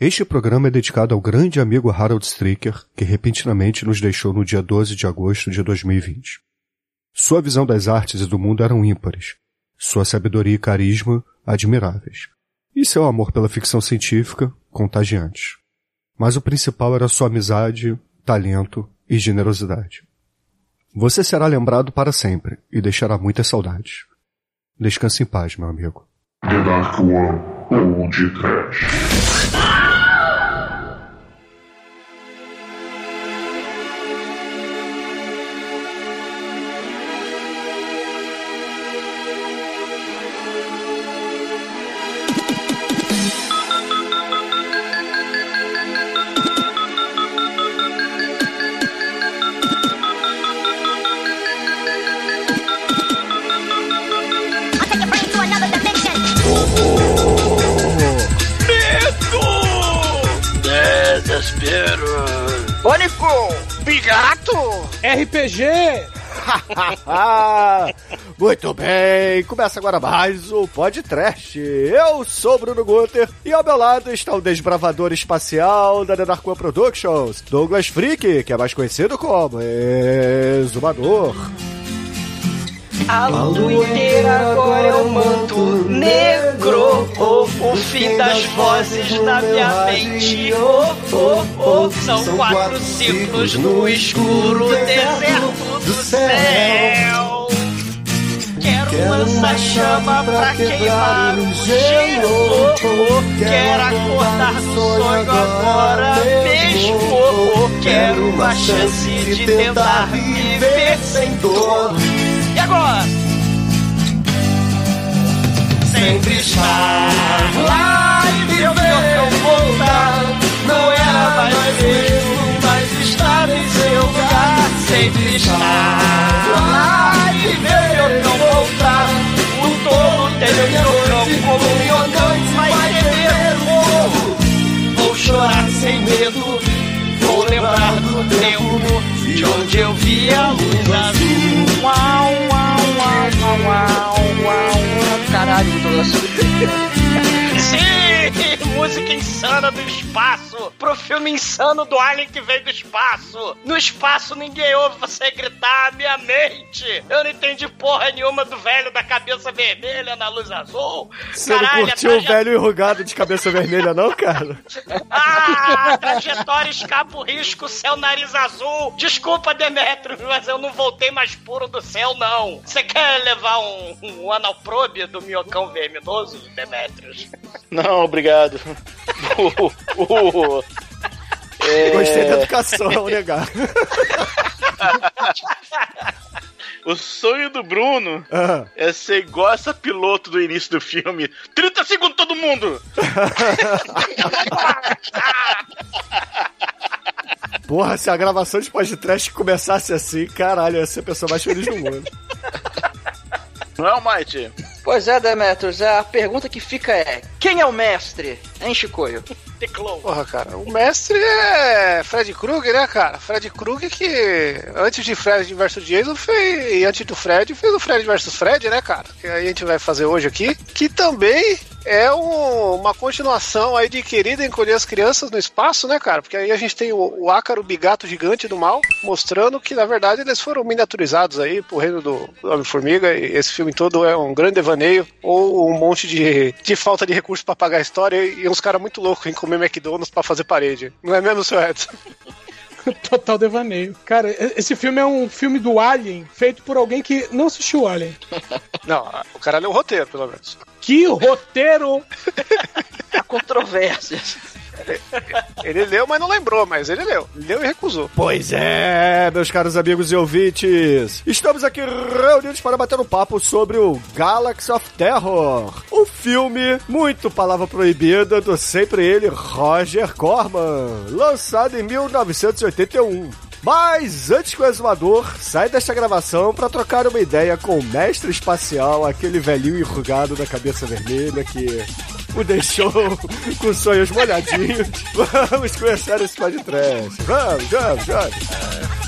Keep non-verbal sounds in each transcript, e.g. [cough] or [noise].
Este programa é dedicado ao grande amigo Harold Stricker, que repentinamente nos deixou no dia 12 de agosto de 2020. Sua visão das artes e do mundo eram ímpares, sua sabedoria e carisma admiráveis, e seu amor pela ficção científica contagiantes. Mas o principal era sua amizade, talento e generosidade. Você será lembrado para sempre e deixará muitas saudades. Descanse em paz, meu amigo. The Dark One Trash. [laughs] Muito bem, começa agora mais o Podcast. Eu sou Bruno Guter e ao meu lado está o desbravador espacial da Denarcoa Productions, Douglas Freak, que é mais conhecido como Exumador. A lua inteira agora é o manto negro. Oh, o fim das vozes na minha mente. Oh, oh, oh. São quatro ciclos no escuro deserto do céu. Quero lançar chama pra queimar o gelo. Quero acordar do sonho agora mesmo. Quero uma chance de tentar viver sem dor. E agora? Sempre estar lá e ver não voltar. Não era mais mesmo, mas estar em seu lugar. Sempre estar lá e ver eu não voltar. O tolo teve meu cão como um minhocão, vai beber o. Vou chorar sem medo, vou lembrar do tempo de onde eu vi a luz azul. Uau, uau, uau, uau, uau, uau. Caralho, Douglas. [laughs] Sim! Música insana do espaço! Pro filme insano do Alien que veio do espaço! No espaço ninguém ouve você gritar minha mente! Eu não entendi porra nenhuma do velho da cabeça vermelha na luz azul! Você não curtiu o velho enrugado de cabeça vermelha, não, cara? Ah, trajetória, escapo, risco, céu, nariz azul! Desculpa, Demetrius, mas eu não voltei mais puro do céu, não! Você quer levar um, um analprobe do minhocão verminoso, Demetrius? Não, obrigado. [laughs] Uh, uh, é... Gostei da educação, negar. O sonho do Bruno uhum. é ser igual essa piloto do início do filme. 30 segundos todo mundo! [laughs] Porra, se a gravação de podcast começasse assim, caralho, ia ser a pessoa mais feliz do mundo. Não é o Mighty? Pois é, Demetrius, a pergunta que fica é: quem é o mestre, hein, Chicoio? [laughs] Porra, cara, o mestre é Fred Krueger, né, cara? Fred Krueger que antes de Fred vs Jason fez, e antes do Fred fez o Fred vs Fred, né, cara? Que aí a gente vai fazer hoje aqui, que também é um, uma continuação aí de Querida Encolher as Crianças no Espaço, né, cara? Porque aí a gente tem o, o Ácaro Bigato Gigante do Mal, mostrando que, na verdade, eles foram miniaturizados aí pro reino do, do Homem-Formiga, e esse filme todo é um grande devaneio, ou um monte de, de falta de recursos para pagar a história, e uns caras muito loucos em comer McDonald's para fazer parede. Não é mesmo, seu Edson? [laughs] Total devaneio. Cara, esse filme é um filme do Alien, feito por alguém que não assistiu Alien. [laughs] Não, o cara leu o roteiro, pelo menos. Que roteiro! [laughs] Há controvérsias. Ele leu, mas não lembrou, mas ele leu. Leu e recusou. Pois é, meus caros amigos e ouvintes. Estamos aqui reunidos para bater um papo sobre o Galaxy of Terror. O filme, muito palavra proibida, do sempre ele, Roger Corman. Lançado em 1981. Mas antes que o exumador saia desta gravação para trocar uma ideia com o mestre espacial, aquele velhinho enrugado da cabeça vermelha que o deixou com sonhos molhadinhos. Vamos começar esse podcast. Vamos, vamos, vamos.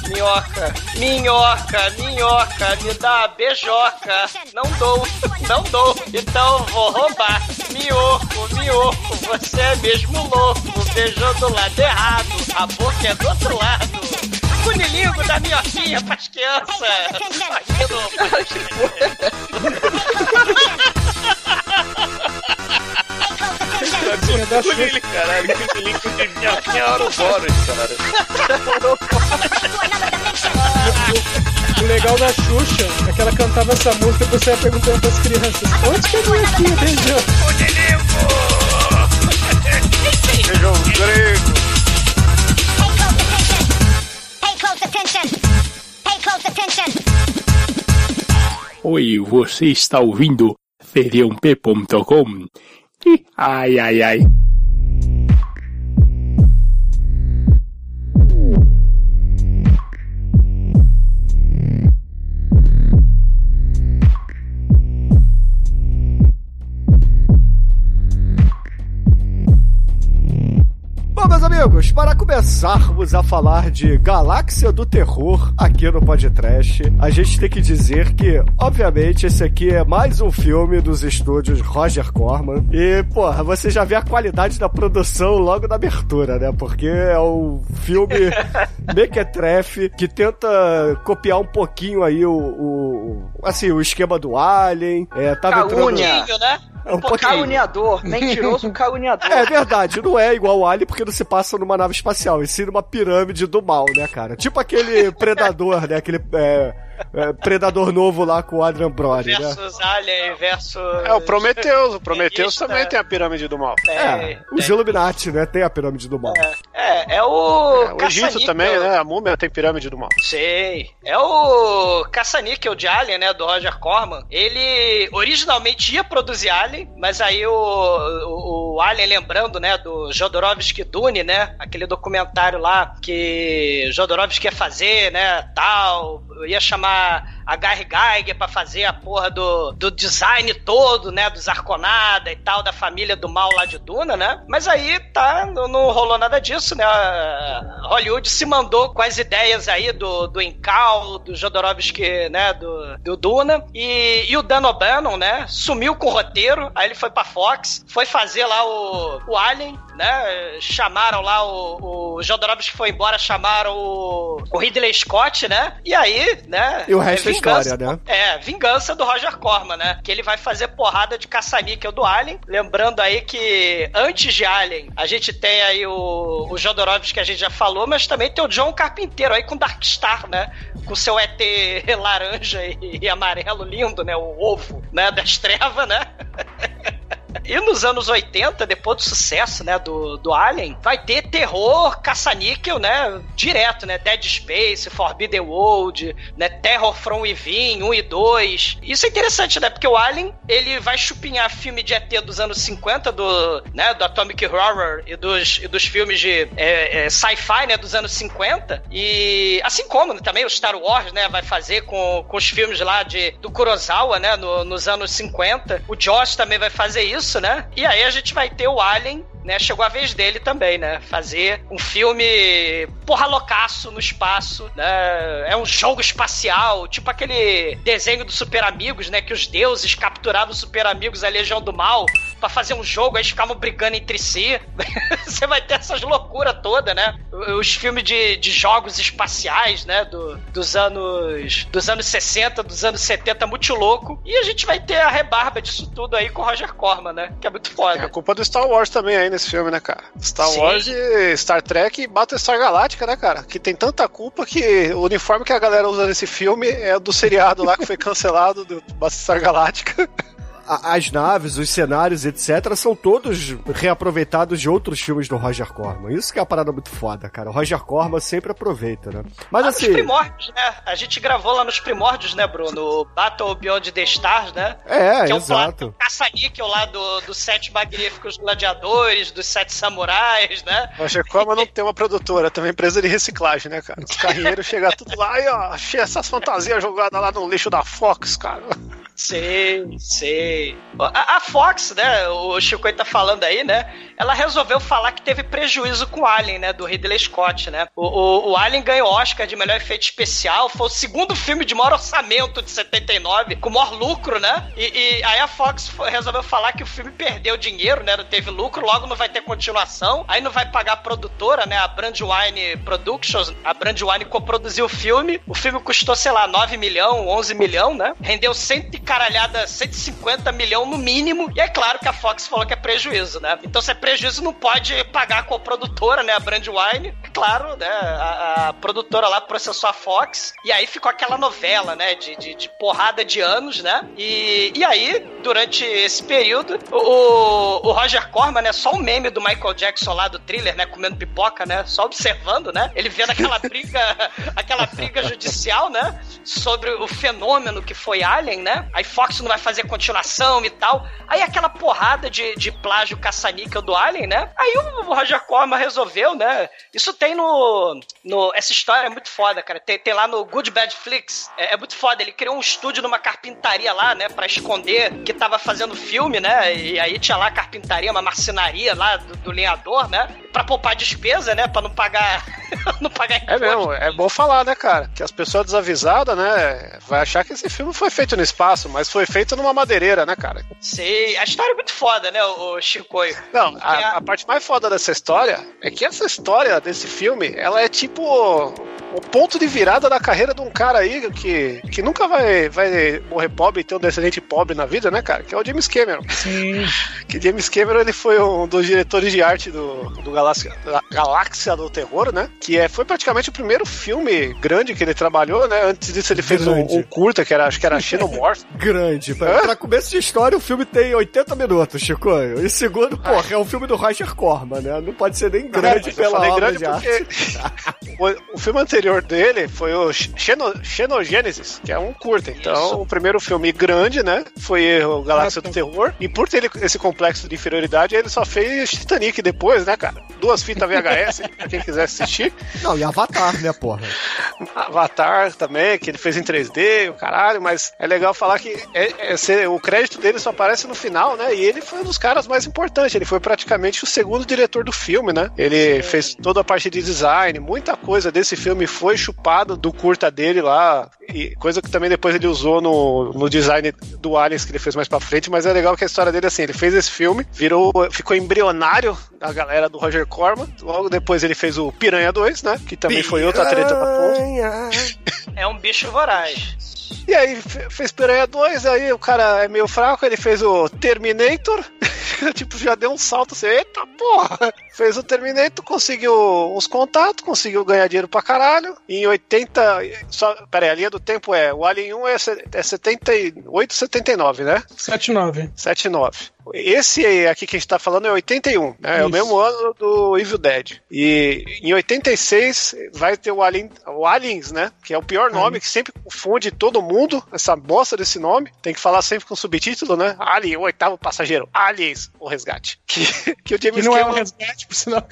Minhoca, minhoca, minhoca, me dá beijoca. Não dou, não dou, então vou roubar. Minhoco, minhoco, você é mesmo louco. Beijou do lado errado, a boca é do outro lado. Cunilingo da minhoquinha pras crianças. Aqui [laughs] Tinha [laughs] da Xuxa. Cunilinho, caralho. Cunilinho de minhoquinha Ouroboros, cara. O legal da Xuxa é que ela cantava essa música e você ia perguntando pras crianças: onde que é a minhoquinha beijou? Beijão grego. Close attention. Oi, você está ouvindo feriump.com? [laughs] Ai, ai, ai. A falar de Galáxia do Terror aqui no Podcast, a gente tem que dizer que, obviamente, esse aqui é mais um filme dos estúdios Roger Corman. E, porra, você já vê a qualidade da produção logo na abertura, né? Porque é um filme [laughs] mequetrefe que tenta copiar um pouquinho aí o, o- assim, o esquema do Alien. É, tava entrando... Calúnia. pouquinho, né? É um Pô, pouquinho. caluniador, [laughs] mentiroso caluniador. É verdade, não é igual o Alien porque não se passa numa nave espacial, e sim numa pirâmide do mal, né, cara? Tipo aquele [laughs] predador, né? Aquele é, [laughs] é, predador novo lá com o Adrian Brody, né? Versus Alien versus. É o Prometheus. O Prometheus também né? tem a pirâmide do mal. É, os Illuminati, né? Tem a pirâmide do mal. É, é o. É, o Egito também, né? A múmia tem pirâmide do mal. Sei. É o caça-níquel de Alien, né? Do Roger Corman. Ele originalmente ia produzir Alien, mas aí o, o, o Alien, lembrando, né? Do Jodorowsky Dune, né? Aquele documentário lá que Jodorowsky ia fazer, né? Tal. Ia chamar a Gary Geiger pra fazer a porra do, do design todo, né? Dos Arconada e tal, da família do mal lá de Duna, né? Mas aí, tá, não, não rolou nada disso, né? A Hollywood se mandou com as ideias aí do, do Incal, do Jodorowsky, né? Do, do Duna. E, e o Dan O'Bannon, né? Sumiu com o roteiro, aí ele foi pra Fox, foi fazer lá o, o Alien, né? Chamaram lá o, o Jodorowsky foi embora, chamaram o, o Ridley Scott, né? E aí, né? E o resto é vingança- história, né? É, vingança do Roger Corman, né? Que ele vai fazer porrada de caça-níquel do Alien. Lembrando aí que antes de Alien, a gente tem aí o, o Jodorowsky que a gente já falou, mas também tem o John Carpinteiro aí com Darkstar, né? Com seu ET [laughs] laranja e, e amarelo lindo, né? O ovo, né? Das trevas, né? [laughs] E nos anos 80, depois do sucesso, né, do, do Alien, vai ter terror caça-níquel, né, direto, né, Dead Space, Forbidden World, né, Terror from Within, 1 e 2. Isso é interessante, né, porque o Alien, ele vai chupinhar filme de ET dos anos 50, do, né, do Atomic Horror e dos, e dos filmes de é, é, sci-fi, né, dos anos 50, e assim como né, também o Star Wars, né, vai fazer com, com os filmes lá de, do Kurosawa, né, no- nos anos 50, o Josh também vai fazer isso, né, e aí a gente vai ter o Alien né, chegou a vez dele também, né? Fazer um filme porra loucaço no espaço, né? É um jogo espacial, tipo aquele desenho do Super Amigos, né? Que os deuses capturavam os Super Amigos, a Legião do Mal, pra fazer um jogo, aí eles ficavam brigando entre si. [laughs] Você vai ter essas loucuras todas, né? Os filmes de, de jogos espaciais, né? Do, dos anos dos anos 60, dos anos 70, muito louco. E a gente vai ter a rebarba disso tudo aí com o Roger Corman, né? Que é muito É a foda. culpa do Star Wars também aí nesse filme, né, cara? Star Sim. Wars Star Trek e Battlestar Galáctica, né, cara? Que tem tanta culpa que o uniforme que a galera usa nesse filme é do seriado lá que foi cancelado do Battlestar Galáctica. [laughs] A- As naves, os cenários, etc., são todos reaproveitados de outros filmes do Roger Corman. Isso que é uma parada muito foda, cara. O Roger Corman sempre aproveita, né? Mas Lá assim. nos primórdios, né? A gente gravou lá nos primórdios, né, Bruno? O Battle Beyond the Stars, né? É, que é um exato. caça-níquel lá do, dos Sete Magníficos Gladiadores, dos Sete Samurais, né? Roger Corman não tem uma produtora, tem uma empresa de reciclagem, né, cara? Os carrinheiros chegam tudo lá e ó, achei essas fantasias jogadas lá no lixo da Fox, cara. Sei, sei. A, a Fox, né? O Chico tá falando aí, né? Ela resolveu falar que teve prejuízo com o Alien, né? Do Ridley Scott, né? O, o, o Alien ganhou Oscar de melhor efeito especial. Foi o segundo filme de maior orçamento de 79, com maior lucro, né? E, e aí a Fox foi- resolveu falar que o filme perdeu dinheiro, né? Não teve lucro, logo não vai ter continuação. Aí não vai pagar a produtora, né? A Brandywine Productions. A Brandywine coproduziu o filme. O filme custou, sei lá, 9 milhão, 11 milhão, né? Rendeu 100 e caralhada, 150 milhão no mínimo. E é claro que a Fox falou que é prejuízo, né? Então se é prejuízo, não pode pagar a coprodutora, né? A Brandywine. É claro, né? A, a produtora lá processou a Fox. E aí ficou aquela novela, né? De, de, de porrada de anos, né? E, e aí, durante esse período, o, o Roger Corman, né? Só o meme do Michael Jackson lá do thriller, né? Comendo pipoca, né? Só observando, né? Ele vendo aquela [laughs] briga, aquela briga judicial, né? Sobre o fenômeno que foi Alien, né? Aí Fox não vai fazer continuação e tal. Aí aquela porrada de, de plágio caça-níquel do Alien, né? Aí o Roger Corman resolveu, né? Isso tem no. no essa história é muito foda, cara. Tem, tem lá no Good Bad Flix. É, é muito foda. Ele criou um estúdio numa carpintaria lá, né? Pra esconder que tava fazendo filme, né? E aí tinha lá a carpintaria, uma marcenaria lá do, do lenhador, né? Pra poupar despesa, né? Pra não pagar. [laughs] não pagar É mesmo, é bom falar, né, cara? Que as pessoas desavisadas, né, vai achar que esse filme foi feito no espaço, mas foi feito numa madeireira, né, cara? Sei. A história é muito foda, né, o Chicoio? Não, a, a parte mais foda dessa história é que essa história desse filme, ela é tipo o ponto de virada da carreira de um cara aí que, que nunca vai, vai morrer pobre e ter um descendente pobre na vida, né, cara? Que é o James Cameron. Sim. [laughs] Que James Cameron ele foi um dos diretores de arte do, do Galáxia, da Galáxia do Terror, né? Que é, foi praticamente o primeiro filme grande que ele trabalhou, né? Antes disso ele fez um, um curta que era, acho que era [laughs] Xenomorph. Grande. Pra, pra começo de história, o filme tem 80 minutos, Chico. E segundo, porra, é um filme do Roger Corman, né? Não pode ser nem grande eu pela obra grande de porque [laughs] o, o filme anterior dele foi o Xeno, Xenogênesis, que é um curta. Então, Isso. o primeiro filme grande, né? Foi o Galáxia do Terror. E por ter esse complexo de inferioridade, ele só fez Titanic depois, né, cara? Duas fitas VHS, [laughs] pra quem quiser assistir. Não, e Avatar, né, porra? Avatar também, que ele fez em 3D, o caralho, mas é legal falar que é- é ser- o crédito dele só aparece no final, né? E ele foi um dos caras mais importantes. Ele foi praticamente o segundo diretor do filme, né? Ele fez toda a parte de design, muita coisa desse filme foi chupado do curta dele lá, e coisa que também depois ele usou no, no design do Aliens que ele fez mais pra frente. Mas é legal que a história dele, assim, ele fez esse filme, virou, ficou embrionário da galera do Roger Corman. Logo depois ele fez o Piranha 2, né? Que também foi outra treta da ponta. É um bicho voraz. E aí fe- fez Piranha 2, aí o cara é meio fraco, ele fez o Terminator, [laughs] [laughs] tipo, já deu um salto assim, eita porra! Fez o Terminator, conseguiu uns contatos, conseguiu ganhar dinheiro pra caralho. Em 80. Só, peraí, a linha do tempo é. O Alien 1 é, é 78, 79, né? 79. 79. Esse aqui que a gente tá falando é 81, né? É o mesmo ano do Evil Dead. E em 86 vai ter o, Alien, o Aliens, né? Que é o pior nome, que sempre confunde todo mundo, essa bosta desse nome. Tem que falar sempre com subtítulo, né? Alien, o oitavo passageiro. Aliens, o resgate. Que, [laughs] que o Que James não é um Cameron- resgate, por sinal.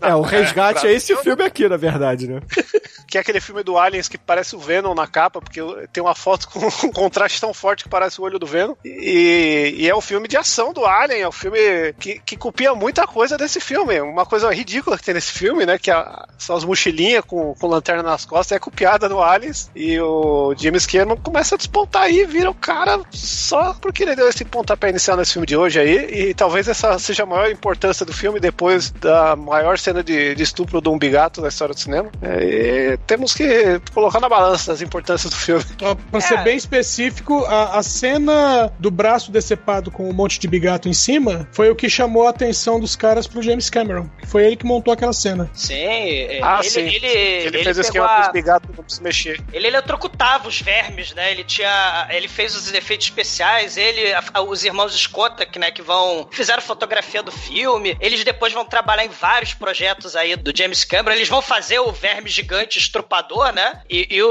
É, o resgate pra- é esse filme aqui, na verdade, né? [laughs] que é aquele filme do Aliens que parece o Venom na capa, porque tem uma foto com [laughs] um contraste tão forte que parece o olho do Venom. E, e é o filme de ação do Alien, é o filme que, que copia muita coisa desse filme. Uma coisa ridícula que tem nesse filme, né? Que a- são as mochilinhas com, com lanterna nas costas, é copiada no Aliens. E o James Cameron começa a despontar aí, vira o cara só porque ele deu esse pontapé inicial nesse filme de hoje aí. E talvez essa seja a maior importância do filme depois da maior cena de, de estupro do umbigato da história do cinema. É, e temos que colocar na balança as importâncias do filme. Pra ser É. bem específico, a, a cena do braço decepado com um monte de bigato em cima foi o que chamou a atenção dos caras pro James Cameron. Foi ele que montou aquela cena. Sim, é, Ah, ele, sim. ele, Ele, ele fez o esquema a- com os bigatos não se mexer. Ele eletrocutava os vermes, né? Ele tinha. Ele fez os efeitos especiais, ele, a- a- os irmãos Scott, que, né, que vão. fizeram fotografia do filme. Eles depois vão trabalhar em vários projetos aí do James Cameron. Eles vão fazer o verme gigante Estrupador, né? E, e o,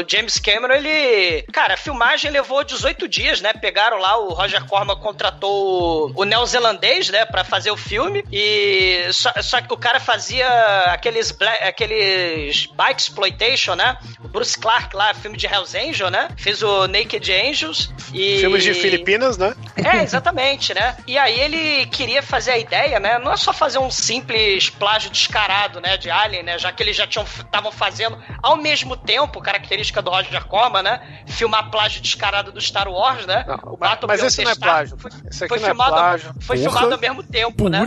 o James Cameron, ele. Cara, a filmagem levou 18 dias, né? Pegaram lá, o Roger Corman contratou o, o neozelandês, né? Pra fazer o filme. E só, só que o cara fazia aqueles, bla- aqueles bike exploitation, né? O Bruce Clark lá, filme de Hells Angel, né? Fez o Naked Angels. E... Filmes de Filipinas, né? É, exatamente, né? E aí ele queria fazer a ideia, né? Não é só fazer um simples plágio descarado, né? De Alien, né? Já que eles já estavam fazendo ao mesmo tempo, característica do Roger Corman, né? Filmar plágio descarado do Star Wars, né? Não, o mas- mas esse não é plágio. Foi, Esse aqui foi não é filmado, plágio. foi Porra. filmado ao mesmo tempo, né? [laughs]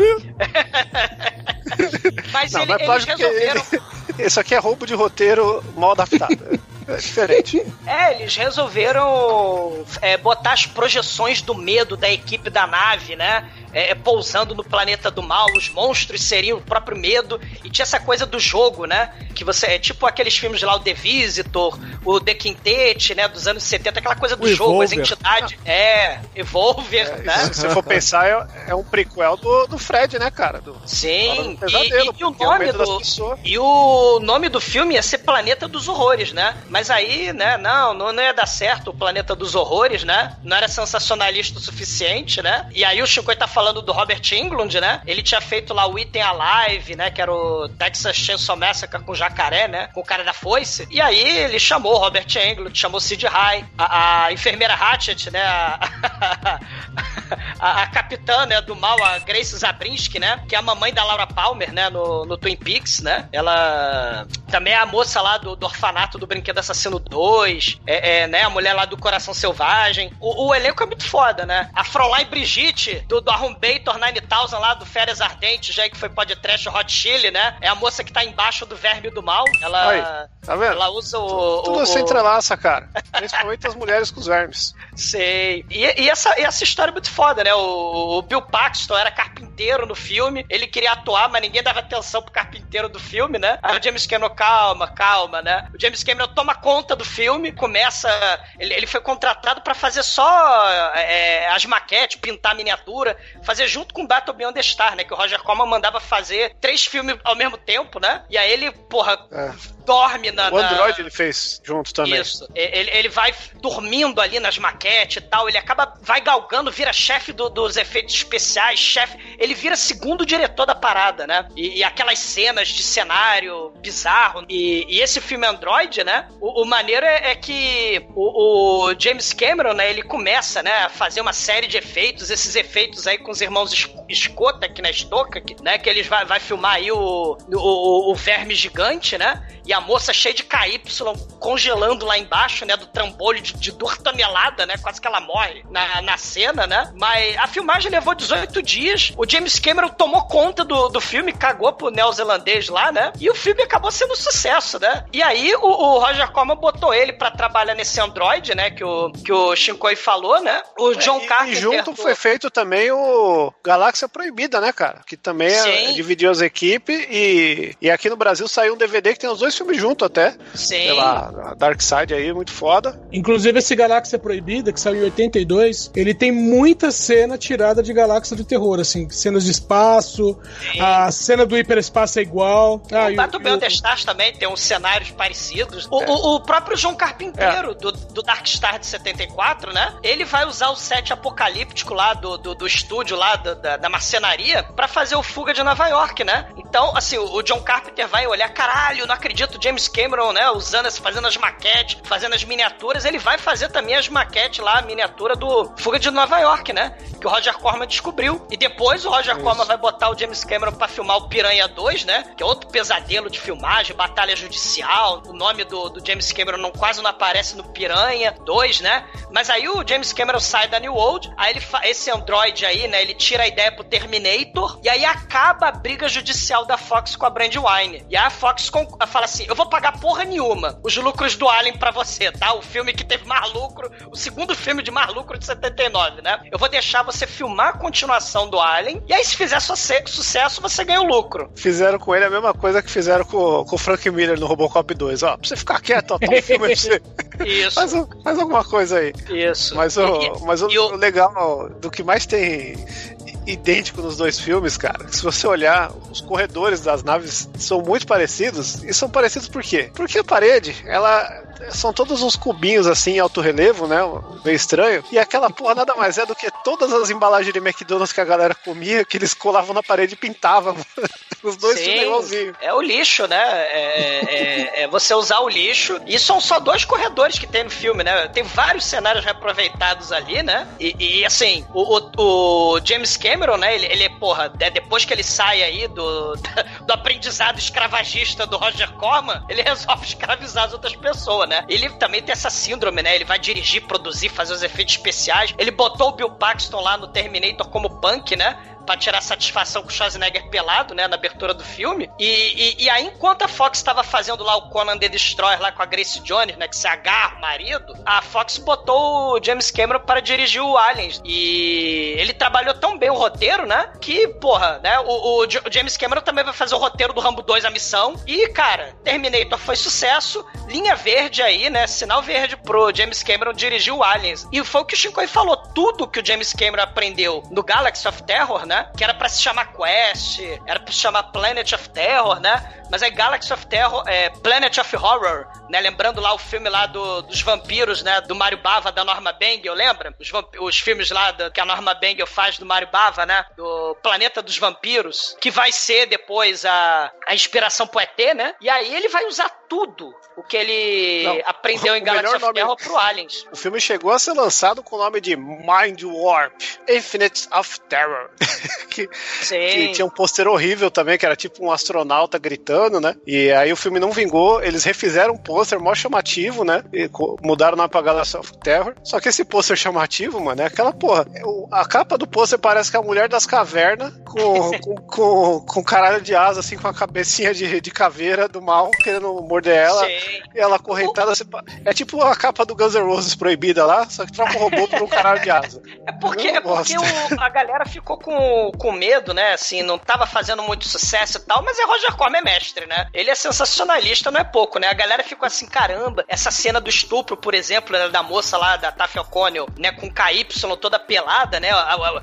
Mas Não, ele- não é eles resolveram. [laughs] Esse aqui é roubo de roteiro mal adaptado. É diferente. É, eles resolveram é, botar as projeções do medo da equipe da nave, né? É, pousando no planeta do mal, os monstros seriam o próprio medo. E tinha essa coisa do jogo, né? Que você. É tipo aqueles filmes lá, o The Visitor, o The Quintet, né? Dos anos 70, aquela coisa do O jogo, as Evolver. entidades. É, Evolver, né? Se você for pensar, é, é um prequel do, do Fred, né, cara? Do, Sim, do pesadelo, e, e o é nome do e o nome do filme ia ser Planeta dos Horrores, né? Mas aí, né, não, não, não ia dar certo o Planeta dos Horrores, né? Não era sensacionalista o suficiente, né? E aí o Chico tá falando do Robert Englund, né? Ele tinha feito lá o Item Alive, né? Que era o Texas Chainsaw Massacre com jacaré, né? Com o cara da foice. E aí ele chamou o Robert Englund, chamou Sid High, a, a enfermeira Hatchet, né? A, [laughs] a, a capitã, né, do mal, a Grace Zabrinski, né? Que é a mamãe da Laura Palmer, né? No, no Twin Peaks, né? Ela também é a moça lá do, do orfanato do Brinquedo Assassino 2, é, é, né? A mulher lá do Coração Selvagem. O, o elenco é muito foda, né? A Fräulein Brigitte, do, do Arrumbator 9000 lá, do Férias Ardentes, já que foi podcast Hot Chili, né? É a moça que tá embaixo do Verme do Mal. Ela, Aí, tá vendo? ela usa o... Tudo o, se entrelaça, cara. Principalmente as mulheres com os vermes. [laughs] Sei. E, e essa, e essa história é muito foda, né? O, o Bill Paxton era carpinteiro no filme, ele queria atuar, mas ninguém dava atenção pro carpinteiro do filme, né? Aí o James Cameron, calma, calma, né? O James Cameron toma conta do filme, começa. Ele, ele foi contratado pra fazer só é, as maquetes, pintar miniatura, fazer junto com Battle Beyond the Star, né? Que o Roger Corman mandava fazer três filmes ao mesmo tempo, né? E aí ele, porra, É. dorme na. O Android na... ele fez junto também. Isso. Ele, ele vai dormindo ali nas maquetes e tal. Ele acaba, vai galgando, vira chefe do- dos efeitos especiais, chefe. Ele vira segundo diretor da parada, né? E, e aquelas cenas de cenário bizarro. E, e esse filme Android, né? O, o maneiro é, é que o, o James Cameron, né? Ele começa, né? A fazer uma série de efeitos. Esses efeitos aí com os irmãos Es- Escota, aqui na Estoca, né? Que eles vai, vai filmar aí o, o, o verme gigante, né? E a moça cheia de KY congelando lá embaixo, né? Do trambolho de, de dor tonelada, né? Quase que ela morre na, na cena, né? Mas a filmagem levou 18 dias. O James Cameron tomou conta do, do filme, cagou pro neozelandês lá, né? E o filme acabou sendo um sucesso, né? E aí o, o Roger Corman botou ele pra trabalhar nesse Android, né? Que o, que o Shinkoi falou, né? O John É, e, Carpenter. E junto foi feito também o Galáxia Proibida, né, cara? Que também é, dividiu as equipes e, e aqui no Brasil saiu um DVD que tem os dois filmes juntos até. Sim. Sei lá, a Dark Side aí, muito foda. Inclusive, esse Galáxia Proibida, que saiu em 82, ele tem muita cena tirada de Galáxia do Terror, assim, cenas de espaço, a cena do hiperespaço é igual. Ah, o o- Battle Beyond o- the Stars também tem uns cenários parecidos. O, o- o próprio João Carpinteiro, do, do Dark Star de 74, né? Ele vai usar o set apocalíptico lá do, do, do estúdio lá da, da, da marcenaria pra fazer o Fuga de Nova York, né? Então, assim, o, o John Carpenter vai olhar, caralho, não acredito, o James Cameron, né? Usando, fazendo as maquetes, fazendo as miniaturas, ele vai fazer também as maquetes lá, a miniatura do Fuga de Nova York, né? Que o Roger Corman descobriu. E depois o Roger Corman vai botar o James Cameron pra filmar o Piranha 2, né? Que é outro pesadelo de filmagem, batalha judicial. O nome do, do James Cameron não, quase não aparece no Piranha 2, né? Mas aí o James Cameron sai da New World, aí ele esse Android aí, né? Ele tira a ideia pro Terminator e aí acaba a briga judicial da Fox com a Brandywine. E aí a Fox fala assim: eu vou pagar porra nenhuma os lucros do Alien pra você, tá? O filme que teve mais lucro, o segundo filme de mais lucro de 79, né? Eu vou deixar você filmar a continuação do Alien e aí se fizer suce- sucesso, você ganha o lucro. Fizeram com ele a mesma coisa que fizeram com, com o Frank Miller no Robocop 2. Ó, pra você ficar quieto, ó, tá um filme pra você. [laughs] Isso. Faz, faz alguma coisa aí. Isso. Mas, o, mas o, e o legal do que mais tem idêntico nos dois filmes, cara. Se você olhar, os corredores das naves são muito parecidos. E são parecidos por quê? Porque a parede, ela são todos uns cubinhos assim em alto relevo, né? Meio estranho. E aquela porra nada mais é do que todas as embalagens de McDonald's que a galera comia, que eles colavam na parede e pintavam. [laughs] Os dois Sim, igualzinho. É o lixo, né? É, é- é você usar o lixo. E são só dois corredores que tem no filme, né? Tem vários cenários reaproveitados ali, né? E, e, assim, o, o- o James Cameron, né? Ele, ele, porra, é depois que ele sai aí do, [laughs] do aprendizado escravagista do Roger Corman, ele resolve escravizar as outras pessoas, né? Ele também tem essa síndrome, né? Ele vai dirigir, produzir, fazer os efeitos especiais. Ele botou o Bill Paxton lá no Terminator como punk, né? Pra tirar satisfação com o Schwarzenegger pelado, né? Na abertura do filme. E, e, e aí, enquanto a Fox tava fazendo lá o Conan the Destroyer lá com a Grace Jones, né? Que se agarra o marido, a Fox botou o James Cameron para dirigir o Aliens. E ele trabalhou tão bem o roteiro, né? Que, porra, né? O, o o James Cameron também vai fazer o roteiro do Rambo 2 A Missão. E, cara, Terminator foi sucesso. Linha verde aí, né? Sinal verde pro James Cameron dirigir o Aliens. E foi o que o Shinkoi falou. Tudo que o James Cameron aprendeu no Galaxy of Terror, né? Que era pra se chamar Quest, era pra se chamar Planet of Terror, né? Mas é Galaxy of Terror, é Planet of Horror, né? Lembrando lá o filme lá do- dos vampiros, né? Do Mario Bava, da Norma Bengel, lembra? Os, os filmes lá do- que a Norma Bengel faz do Mario Bava, né? Do Planeta dos Vampiros, que vai ser depois a, a inspiração pro ET, né? E aí ele vai usar tudo o que ele Não, aprendeu em Galaxy of nome- Terror pro Aliens. O filme chegou a ser lançado com o nome de Mind Warp Infinite of Terror. [laughs] que, Sim. que tinha um pôster horrível também, que era tipo um astronauta gritando, né? E aí o filme não vingou, eles refizeram um pôster mó chamativo, né? E mudaram o nome pra Galaxy of Terror. Só que esse pôster chamativo, mano, é aquela porra. A capa do pôster parece que é a mulher das cavernas com, [laughs] com, com, com caralho de asa, assim, com a cabecinha de, de caveira do mal, querendo morder ela. Sim. [laughs] E ela correntada. É tipo a capa do Guns N' Roses proibida lá, só que troca o robô por um caralho de asa. [laughs] É porque, é porque o- a galera ficou com, com medo, né? Assim, não tava fazendo muito sucesso e tal, mas é Roger Corman é mestre, né? Ele é sensacionalista, não é pouco, né? A galera ficou assim, caramba, essa cena do estupro, por exemplo, né, da moça lá, da Taffy O'Connell, né? Com KY toda pelada, né?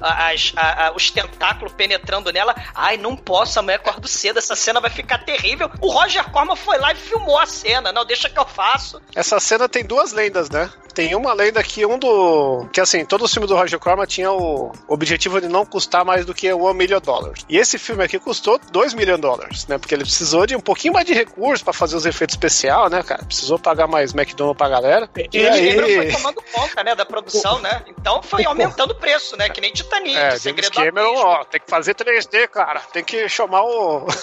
as- a- a- os tentáculos penetrando nela. Ai, não posso, amanhã acordo cedo, essa cena vai ficar terrível. O Roger Corman foi lá e filmou a cena. Não, deixa que eu faço. Essa cena tem duas lendas, né? Tem uma lenda que um do. Que assim, todo o filme do Roger Corman tinha o objetivo de não custar mais do que um milhão de dólares. E esse filme aqui custou 2 milhões de dólares, né? Porque ele precisou de um pouquinho mais de recurso pra fazer os efeitos especiais, né, cara? Precisou pagar mais McDonald's pra galera. E Cameron foi aí. tomando conta, né, da produção, né? Então foi aumentando o preço, né? Que nem Titanic, É, segredo do Cameron, ó, tem que fazer 3D, cara. Tem que chamar o. [laughs]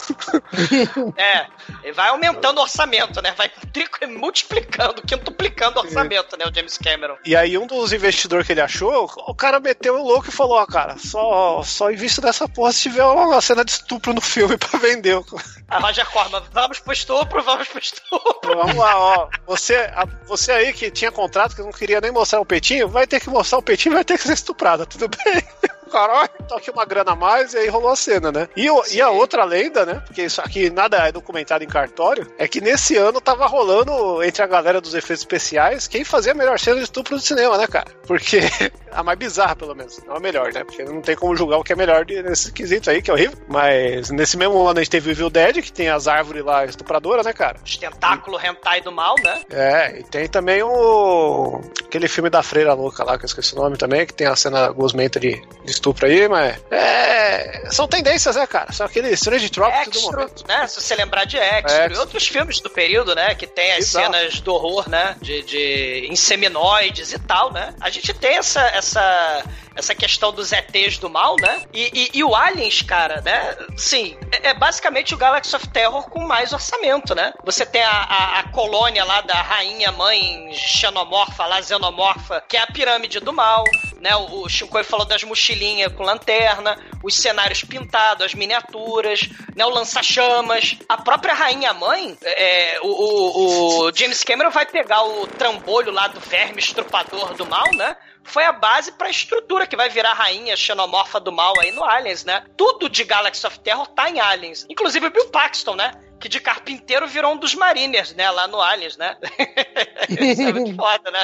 É, ele vai aumentando o orçamento, né? Vai trico- multiplicando, quintuplicando o orçamento, né? O James Cameron. E aí um dos investidores que ele achou, o cara meteu o louco e falou, ó, cara, só, só invisto nessa porra se tiver uma cena de estupro no filme [laughs] pra vender. A Roger Corman, vamos pro estupro, vamos pro estupro. Vamos lá, ó. Você, a- você aí que tinha contrato, que não queria nem mostrar o peitinho, vai ter que mostrar o peitinho e vai ter que ser estuprada, tudo bem? [laughs] Caralho, toque uma grana a mais e aí rolou a cena, né? E, o- e a outra lenda, né? Porque isso aqui nada é documentado em cartório, é que nesse ano tava rolando entre a galera dos efeitos especiais quem fazia a melhor cena de estupro do cinema, né, cara? Porque [laughs] a mais bizarra, pelo menos. Não a melhor, né? Porque não tem como julgar o que é melhor nesse quesito aí, que é horrível. Mas nesse mesmo ano a gente teve o Evil Dead, que tem as árvores lá estupradoras, né, cara? Os tentáculos hentai do mal, né? É, e tem também o. aquele filme da freira louca lá, que eu esqueci o nome também, que tem a cena gosmenta de, de estupro aí, mas. É. São tendências, né, cara? São aqueles Strange Tropics do Extra, momento. né? Se você lembrar de Extra Extra. e outros filmes do período, né? Que tem as Exato. cenas do horror, né? De, de inseminoides e tal, né? A gente tem essa, essa, essa questão dos ETs do mal, né? E, e- e o Aliens, cara, né? Sim, é, é basicamente o Galaxy of Terror com mais orçamento, né? Você tem a, a, a colônia lá da rainha mãe xenomorfa, lá, xenomorfa, que é a pirâmide do mal, né? O, Shinkoi falou das mochilinhas com lanterna, os cenários pintados, as miniaturas, né? O lança-chamas. A própria rainha mãe, é, o, o- o James Cameron vai pegar o trambolho lá do verme estrupador do mal, né? Foi a base pra estrutura que vai virar a rainha xenomorfa do mal aí no Aliens, né? Tudo de Galaxy of Terror tá em Aliens. Inclusive o Bill Paxton, né? Que de carpinteiro virou um dos Mariners, né? Lá no Aliens, né? [laughs] Isso é muito [laughs] foda, né?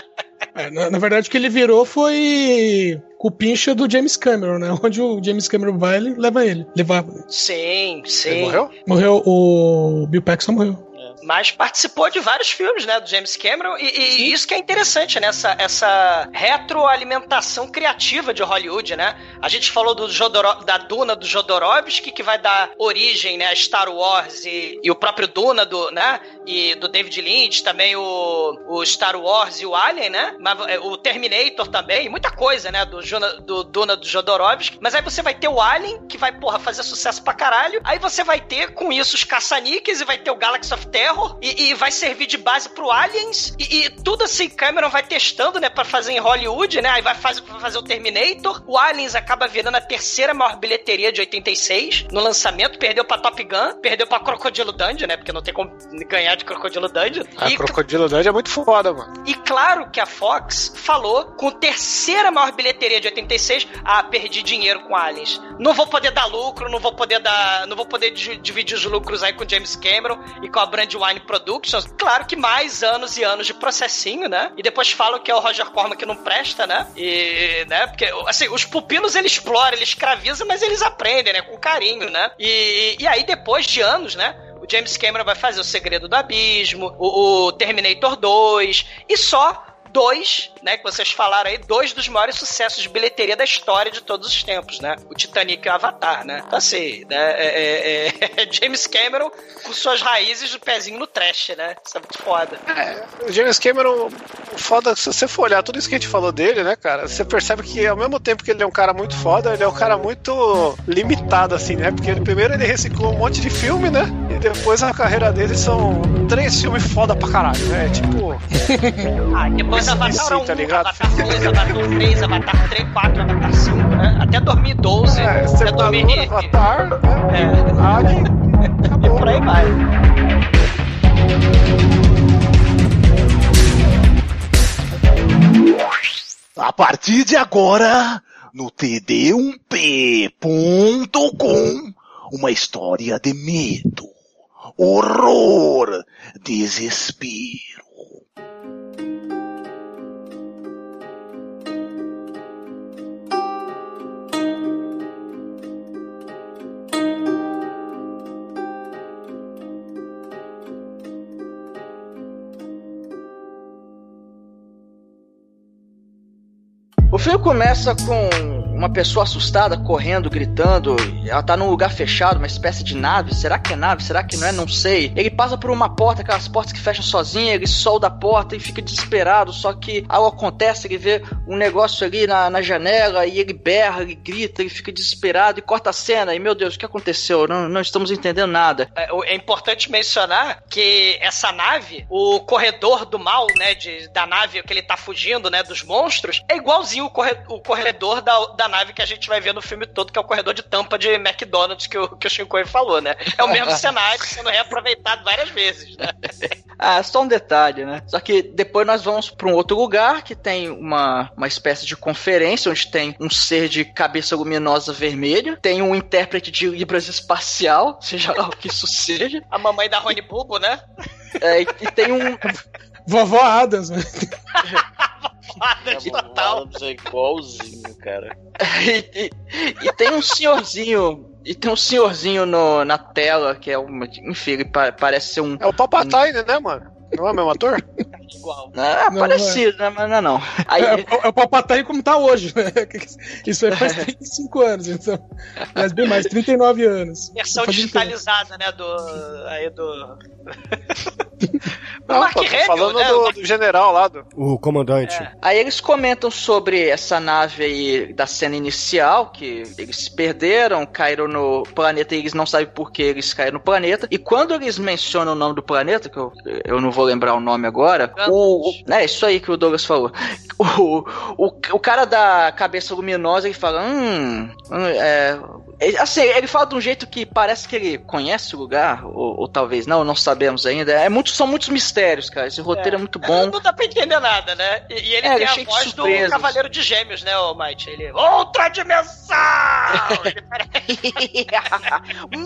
É, na, na verdade, o que ele virou foi cupincha do James Cameron, né? [laughs] Onde o James Cameron vai, ele leva ele. Levava. Sim, sim. Ele morreu? Morreu, o Bill Paxton morreu. Mas participou de vários filmes, né, do James Cameron, e, e isso que é interessante, né, essa, essa retroalimentação criativa de Hollywood, né? A gente falou do Jodoro, da Duna do Jodorowsky, que vai dar origem, né, a Star Wars e, e o próprio Duna do, né, e do David Lynch, também o, o Star Wars e o Alien, né? Mas, é, O Terminator também, muita coisa, né, do, do Duna do Jodorowsky. Mas aí você vai ter o Alien, que vai, porra, fazer sucesso pra caralho. Aí você vai ter, com isso, os caça-níqueis e vai ter o Galaxy of Terror e, e vai servir de base pro Aliens e, e tudo assim, Cameron vai testando, né, pra fazer em Hollywood, né, aí vai fazer, vai fazer o Terminator, o Aliens acaba virando a terceira maior bilheteria de 86 no lançamento, perdeu pra Top Gun, perdeu pra Crocodilo Dungeon, né, porque não tem como ganhar de Crocodilo Dungeon. A e, Crocodilo Dungeon é muito foda, mano. e claro que a Fox falou com terceira maior bilheteria de 86, ah, perdi dinheiro com Aliens. Não vou poder dar lucro, não vou poder dar, não vou poder di- dividir os lucros aí com James Cameron e com a Brandywine Productions. Claro que mais anos e anos de processinho, né? E depois falam que é o Roger Corman que não presta, né? E, né? Porque assim, os pupilos ele explora, ele escraviza, mas eles aprendem, né? Com carinho, né? E, e aí depois de anos, né? O James Cameron vai fazer O Segredo do Abismo, o, o Terminator 2, e só dois, né, que vocês falaram aí, dois dos maiores sucessos de bilheteria da história de todos os tempos, né? O Titanic e o Avatar, né? Então, assim, né, é, é- é [laughs] James Cameron com suas raízes do pezinho no trash, né? Isso é muito foda. O James Cameron, o foda, se você for olhar tudo isso que a gente falou dele, né, cara, você percebe que ao mesmo tempo que ele é um cara muito foda, ele é um cara muito limitado, assim, né? Porque ele- primeiro ele reciclou um monte de filme, né? E depois a carreira dele são três filmes foda pra caralho, né? Tipo, [laughs] Ah, depois Avatar sim, 1, tá ligado? Avatar 2, Avatar 3, Avatar 3, 4, Avatar 5, né? Até 2012, é, até Exterminador, 2000, Avatar, né? é, Alien, [laughs] e acabou. por aí vai. A partir de agora, no td1p.com, uma história de medo, horror, desespero. O filme começa com uma pessoa assustada, correndo, gritando. Ela tá num lugar fechado, uma espécie de nave. Será que é nave? Será que não é? Não sei. Ele passa por uma porta, aquelas portas que fecham sozinha. Ele solda a porta e fica desesperado. Só que algo acontece, ele vê um negócio ali na, na janela e ele berra, ele grita, ele fica desesperado e corta a cena. E meu Deus, o que aconteceu? Não, não estamos entendendo nada. É, é importante mencionar que essa nave, o corredor do mal, né, de, da nave que ele tá fugindo, né, dos monstros, é igualzinho o, corre- o corredor da, da nave que a gente vai ver no filme todo, que é o corredor de tampa de McDonald's que o, que o Shinkoi falou, né? É o mesmo [laughs] cenário sendo reaproveitado várias vezes, né? Ah, só um detalhe, né? Só que depois nós vamos para um outro lugar que tem uma, uma espécie de conferência onde tem um ser de cabeça luminosa vermelha, tem um intérprete de Libras espacial, [laughs] seja lá o que isso seja, A mamãe da Rony Bulbo, né? é, e, e tem um. [laughs] Vovó Adams, né? Foda de. Adams é igualzinho, cara. [laughs] e, e- e tem um senhorzinho. E tem um senhorzinho no, na tela que é uma. Enfim, ele pa- parece ser um. É o Palpatine, né, mano? Não é o mesmo ator? Igual. Ah, Não, parecido, né? Mas não é não. Aí, É, é o Palpatine como tá hoje, né? [laughs] Isso aí faz 35 anos, então. Mas bem mais, 39 anos. Versão digitalizada, né, do... Aí do... [laughs] o Não, Mark pô, falando né? do, do general lá do. O comandante. É. Aí eles comentam sobre essa nave aí da cena inicial, que eles se perderam, caíram no planeta e eles não sabem por que eles caíram no planeta. E quando eles mencionam o nome do planeta, que eu, eu não vou lembrar o nome agora, o, o- é isso aí que o Douglas falou. [laughs] O, o, o cara da cabeça luminosa ele fala: Hum, hum, é, Ele- Assim, ele fala de um jeito que parece que ele conhece o lugar, ou, ou talvez não, não sabemos ainda. É muito, são muitos mistérios, cara. Esse roteiro é, muito bom. Não dá pra entender nada, né? E, e ele É, tem é a voz do. Cavaleiro de Gêmeos, né, o Might? Ele. Outra dimensão! ele [laughs] parece.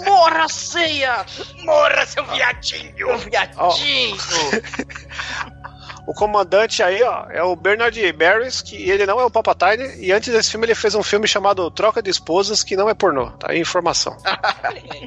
Morra, ceia! Morra, seu viadinho! Viadinho! [laughs] O comandante aí, ó, é o Bernard Barris, que ele não é o Palpatine, e antes desse filme ele fez um filme chamado Troca de Esposas, que não é pornô. Tá aí informação. [laughs]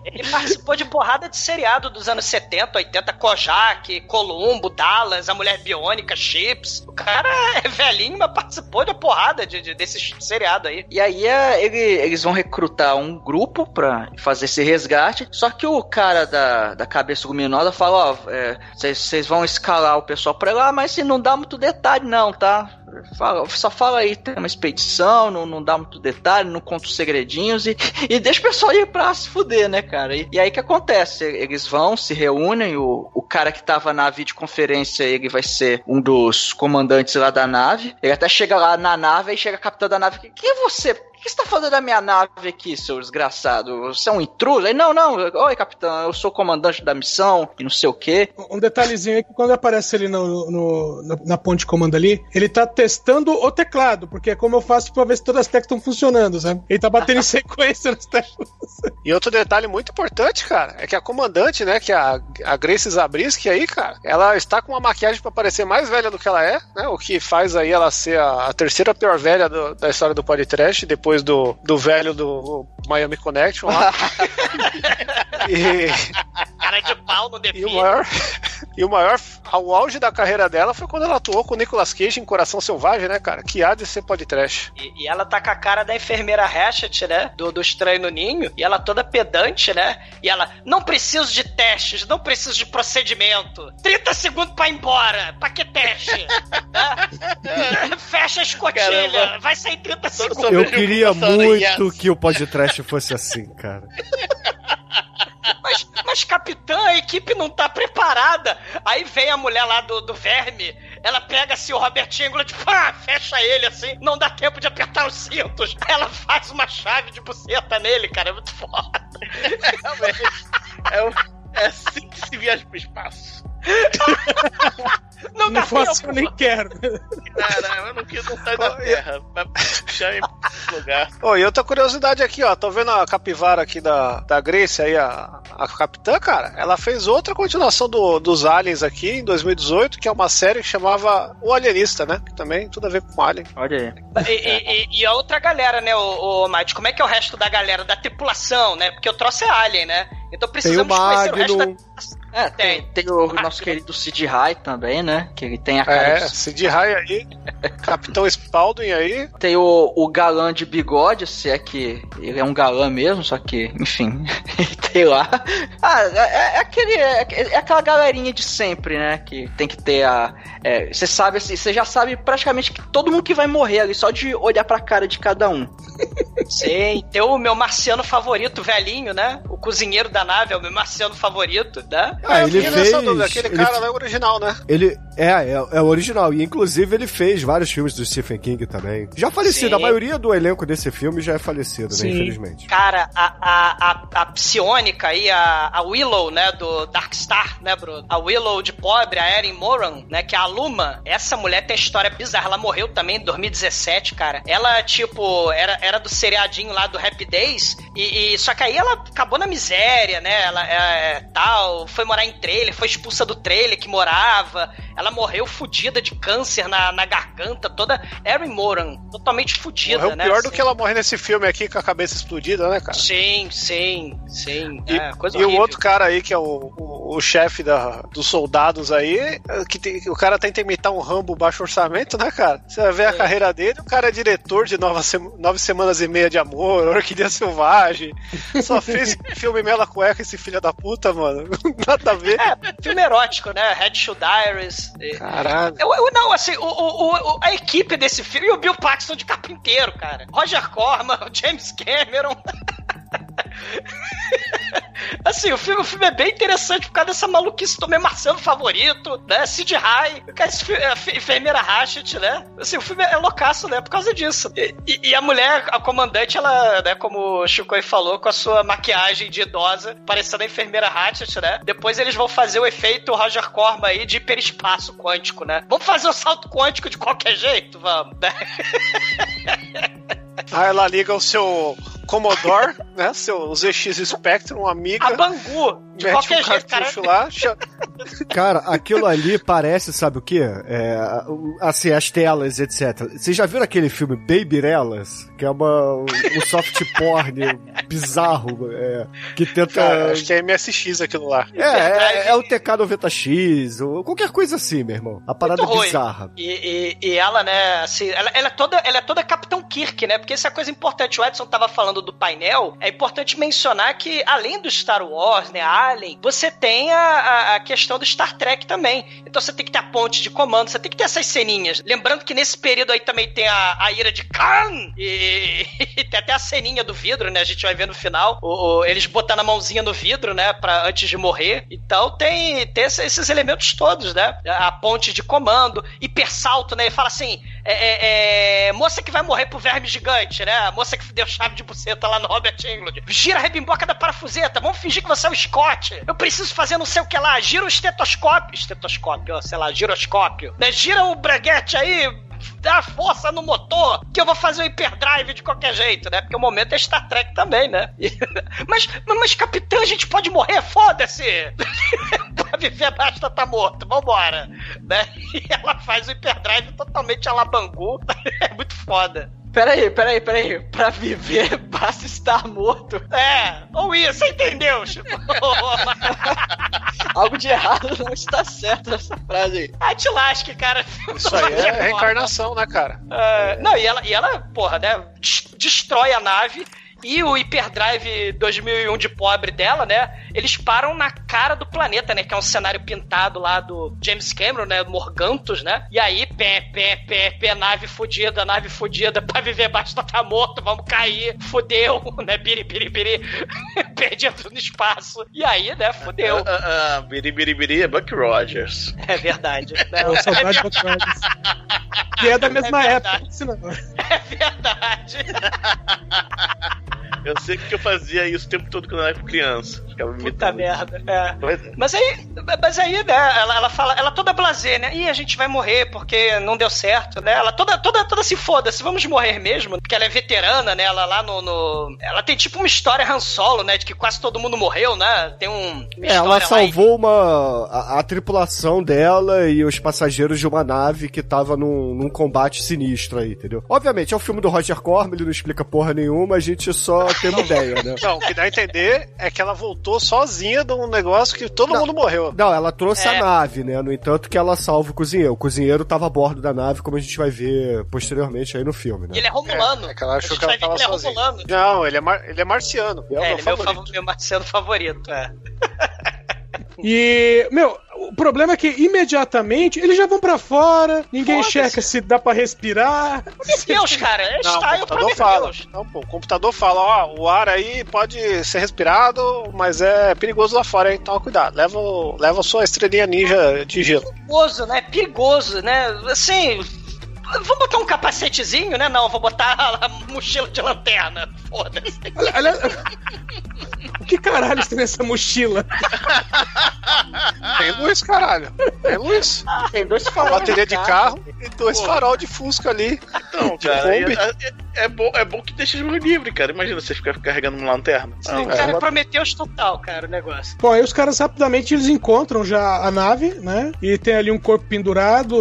Ele participou de porrada de seriado dos anos 70, 80, Kojak, Columbo, Dallas, A Mulher Biônica, Chips. O cara é velhinho, mas participou de porrada de, de, desse seriado aí. E aí é, ele- eles vão recrutar um grupo pra fazer esse resgate. Só que o cara da, da cabeça luminosa fala: Ó, é, vocês vão escalar o pessoal pra lá, mas se não dá muito detalhe, não, tá? Fala- só fala aí, tem uma expedição, não, não dá muito detalhe, não conta os segredinhos e, [laughs] e deixa o pessoal ir pra se fuder, né, cara? E, e aí que acontece? Eles vão, se reúnem, o, o cara que tava na videoconferência, ele vai ser um dos comandantes lá da nave. Ele até chega lá na nave, aí chega a capitã da nave, quem é você? O que você tá fazendo da minha nave aqui, seu desgraçado? Você é um intruso? Aí, não, não, oi, capitão, eu sou o comandante da missão e não sei o quê. Um detalhezinho é que quando aparece ele no, no- na, na ponte de comando ali, ele tá testando o teclado, porque é como eu faço pra ver se todas as teclas estão funcionando, sabe? Ele tá batendo em [laughs] sequência nas teclas. E outro detalhe muito importante, cara, é que a comandante, né, que é a, a Grace Zabriskie aí, cara, ela está com uma maquiagem pra parecer mais velha do que ela é, né, o que faz aí ela ser a, a terceira pior velha do- da história do podcast, depois do, do velho do Miami Connection lá. [laughs] e, Cara de pau no e o define. maior, e o maior, o auge da carreira dela foi quando ela atuou com o Nicolas Cage em Coração Selvagem, né, cara, que há de ser podcast. E, e ela tá com a cara da enfermeira Hatchet, né? Do, do Estranho no Ninho. E ela toda pedante, né? E ela, não preciso de testes, não preciso de procedimento. 30 segundos pra ir embora. Pra que teste? [laughs] Né? Fecha a escotilha. Caramba. Vai sair 30 segundos. Eu queria muito que o podcast fosse assim, cara. [laughs] Mas, mas, capitã, a equipe não tá preparada. Aí vem a mulher lá do, do verme, ela pega assim o Robert Englund, pá, fecha ele assim, não dá tempo de apertar os cintos. Ela faz uma chave de buceta nele, cara, é muito foda. [laughs] Realmente. É, o- é assim que se viaja pro espaço. Não dá Não tempo. eu nem quero. Cara, eu não quis não sair da Terra. Vai puxar em lugar. Ô, e outra curiosidade aqui, ó. Tô vendo a capivara aqui da, da Grace aí, a, a capitã, cara. Ela fez outra continuação do, dos Aliens aqui em 2018, que é uma série que chamava O Alienista, né? Que também tudo a ver com Alien. Olha aí. E, e- e- e a outra galera, né, o, o Mate, como é que é o resto da galera, da tripulação, né? Porque o troço é alien, né? Então Tem o precisamos conhecer o resto da... É, tem, tem o nosso querido Sid High também, né? Que ele tem a cara É, de Sid Rai aí, [laughs] Capitão Spaulding aí. Tem o, o galã de bigode, se é que ele é um galã mesmo, só que, enfim, [laughs] tem lá. Ah, é, é aquele, é, é aquela galerinha de sempre, né? Que tem que ter a. é, Você sabe assim, você já sabe praticamente que todo mundo que vai morrer ali, só de olhar pra cara de cada um. [laughs] Sim, tem o meu marciano favorito, velhinho, né? O cozinheiro da nave é o meu marciano favorito, né? Ah, eu ele nessa fez. dúvida, Aquele ele- cara lá é o original, né? Ele é, é, é o original. E inclusive ele fez vários filmes do Stephen King também. Já falecido. Sim. A maioria do elenco desse filme já é falecido, né? Sim. Infelizmente. Cara, a, a, a, a psionica aí, a, a Willow, né, do Dark Star, né, Bruno? A Willow de pobre, a Erin Moran, né, que é a Luma. Essa mulher tem história bizarra. Ela morreu também em 2017, cara. Ela, tipo, era, era do seriadinho lá do Happy Days. E, e- só que aí ela acabou na miséria, né? Ela é, tal, foi morar em trailer, foi expulsa do trailer que morava. Ela morreu fudida de câncer na, na garganta, toda. Erin Moran, totalmente fudida, Morreu né? pior do assim. que ela morrer nesse filme aqui com a cabeça explodida, né, cara? Sim, sim, sim. E, é, coisa e o outro cara aí, que é o, o, o chefe da- dos soldados aí, é, que tem- o cara tenta imitar um Rambo baixo orçamento, né, cara? Você vai ver a carreira dele, o cara é diretor de Nova Sem- Nove Semanas e Meia de Amor, [laughs] Orquídea Selvagem. Só fez [laughs] filme Mela Cueca, esse filho da puta, mano. [laughs] Nada a ver. É, filme erótico, né? Red Shoe Diaries. Caralho. Eu, eu- não, assim, o, o- o- a equipe desse filme e o Bill Paxton de carpinteiro, cara. Roger Corman, [laughs] James Cameron. [laughs] [laughs] Assim, o filme, o filme é bem interessante por causa dessa maluquice do Marcelo favorito, né? Sid High, a enfermeira Hatchet, né? Assim, o filme é loucaço, né? Por causa disso. E, e, e a mulher, a comandante, ela, né, como o Chico falou, com a sua maquiagem de idosa, parecendo a enfermeira Hatchet, né? Depois eles vão fazer o efeito Roger Corman aí de hiperespaço quântico, né? Vamos fazer o salto quântico de qualquer jeito? Vamos, né? Aí [laughs] ela liga o seu Commodore, né? Seu ZX Spectrum, um amigo. A Bangu, de qualquer um jeito, cara. cartucho lá. cha- Cara, aquilo ali parece, sabe o quê? É, assim, as telas, etc. Vocês já viram aquele filme Babyrellas? Que é uma, um soft porn bizarro, é, que tenta... Cara, acho que é MSX aquilo lá. É, é, é o TK90X, ou qualquer coisa assim, meu irmão. A parada Muito bizarra. E, e, e ela, né, assim, ela, ela é toda, ela é toda Capitão Kirk, né? Porque essa é a coisa importante. O Edson tava falando do painel. É importante mencionar que, além do Star Wars, né, Alien, você tem a, a, questão do Star Trek também. Então você tem que ter a ponte de comando, você tem que ter essas ceninhas. Lembrando que nesse período aí também tem a, a ira de Khan e, [laughs] e tem até a ceninha do vidro, né? A gente vai ver no final. O, o- eles botando a mãozinha no vidro, né? Pra, antes de morrer. Então tem, tem esse- esses elementos todos, né? A ponte de comando, hipersalto, né? Ele fala assim: é, é, é, moça que vai morrer pro verme gigante, né? A moça que deu chave de buceta lá no Robert Englund. Gira a rebimboca da parafuseta, vamos fingir que você é o Scott. Eu preciso fazer não sei o que lá. Gira o estetoscópio. Estetoscópio, sei lá, giroscópio. Né? Gira o braguete aí. Dá força no motor, que eu vou fazer o hyperdrive de qualquer jeito, né? Porque o momento é Star Trek também, né? [laughs] Mas, mas, capitã, a gente pode morrer? Foda-se! [laughs] pra viver basta tá morto, vambora. Né? [laughs] E ela faz o hyperdrive totalmente a la Bangu. É muito foda. Peraí, peraí, peraí. Pra viver, [laughs] basta estar morto. É, ou isso, você entendeu? [laughs] Algo de errado não está certo nessa frase aí. Ah, te lasque, cara. Isso aí é reencarnação, né, cara? É, não, e ela, e ela, porra, né, des- destrói a nave e o Hyperdrive 2001 de pobre dela, né, eles param na cara do planeta, né, que é um cenário pintado lá do James Cameron, né, Morgantos, né, e aí, pé, pé, pé, pé, nave fodida, nave fodida, pra viver basta tá morto, vamos cair, fodeu, né, biri, biri, biri, [laughs] perdido no espaço, e aí, né, fodeu. Ah, ah, biri, biri, biri é Buck Rogers. É verdade. né? [laughs] É o Saudade do Travis. Que é da mesma É época. verdade. se não- É verdade. [laughs] Eu sei que eu fazia isso o tempo todo quando eu era criança. Ficava Puta imitando. merda. É. Pois é. Mas aí, mas aí, né, ela, ela fala, ela toda blazer, né? Ih, a gente vai morrer porque não deu certo, né? Ela toda, toda, toda se foda-se, vamos morrer mesmo, porque ela é veterana, né? Ela lá no, no- Ela tem tipo uma história Han Solo, né? De que quase todo mundo morreu, né? Tem um. uma É, ela salvou uma a, a tripulação dela e os passageiros de uma nave que tava num, num combate sinistro aí, entendeu? Obviamente, é o filme do Roger Corman, ele não explica porra nenhuma, a gente só tem uma ideia, né? Não, o que dá a entender é que ela voltou sozinha de um negócio que todo mundo morreu. Não, ela trouxe É. a nave, né? No entanto que ela salva o cozinheiro. O cozinheiro tava a bordo da nave, como a gente vai ver posteriormente aí no filme, né? E ele é romulano. É, é que ela achou que ela tava ele é sozinha. romulano. Não, ele é, mar- ele é marciano. É, o É, meu ele é meu, meu Marcelo favorito, é. [laughs] E, meu, o problema é que imediatamente eles já vão pra fora, ninguém Foda-se. checa se dá pra respirar. Meu [laughs] Deus, cara, é Não, o style pra fala. Deus. Não, pô, o computador fala, ó, o ar aí pode ser respirado, mas é perigoso lá fora, hein? Toma cuidado. Leva, o- leva a sua estrelinha ninja de gelo. perigoso, né? Perigoso, né? Assim. Vamos botar um capacetezinho, né? Não, vou botar a mochila de lanterna. Foda-se. O que caralho tem nessa mochila? Tem luz, caralho. Tem luz. Tem dois Uma faróis bateria de carro e dois Pô. farol de fusca ali. Então, De cara, é, é- é bom, é bom que deixa de livre, cara. Imagina você ficar carregando uma lanterna. Não, O é, cara uma- prometeu total, cara, o negócio. Bom, aí os caras rapidamente eles encontram já a nave, né? E tem ali um corpo pendurado,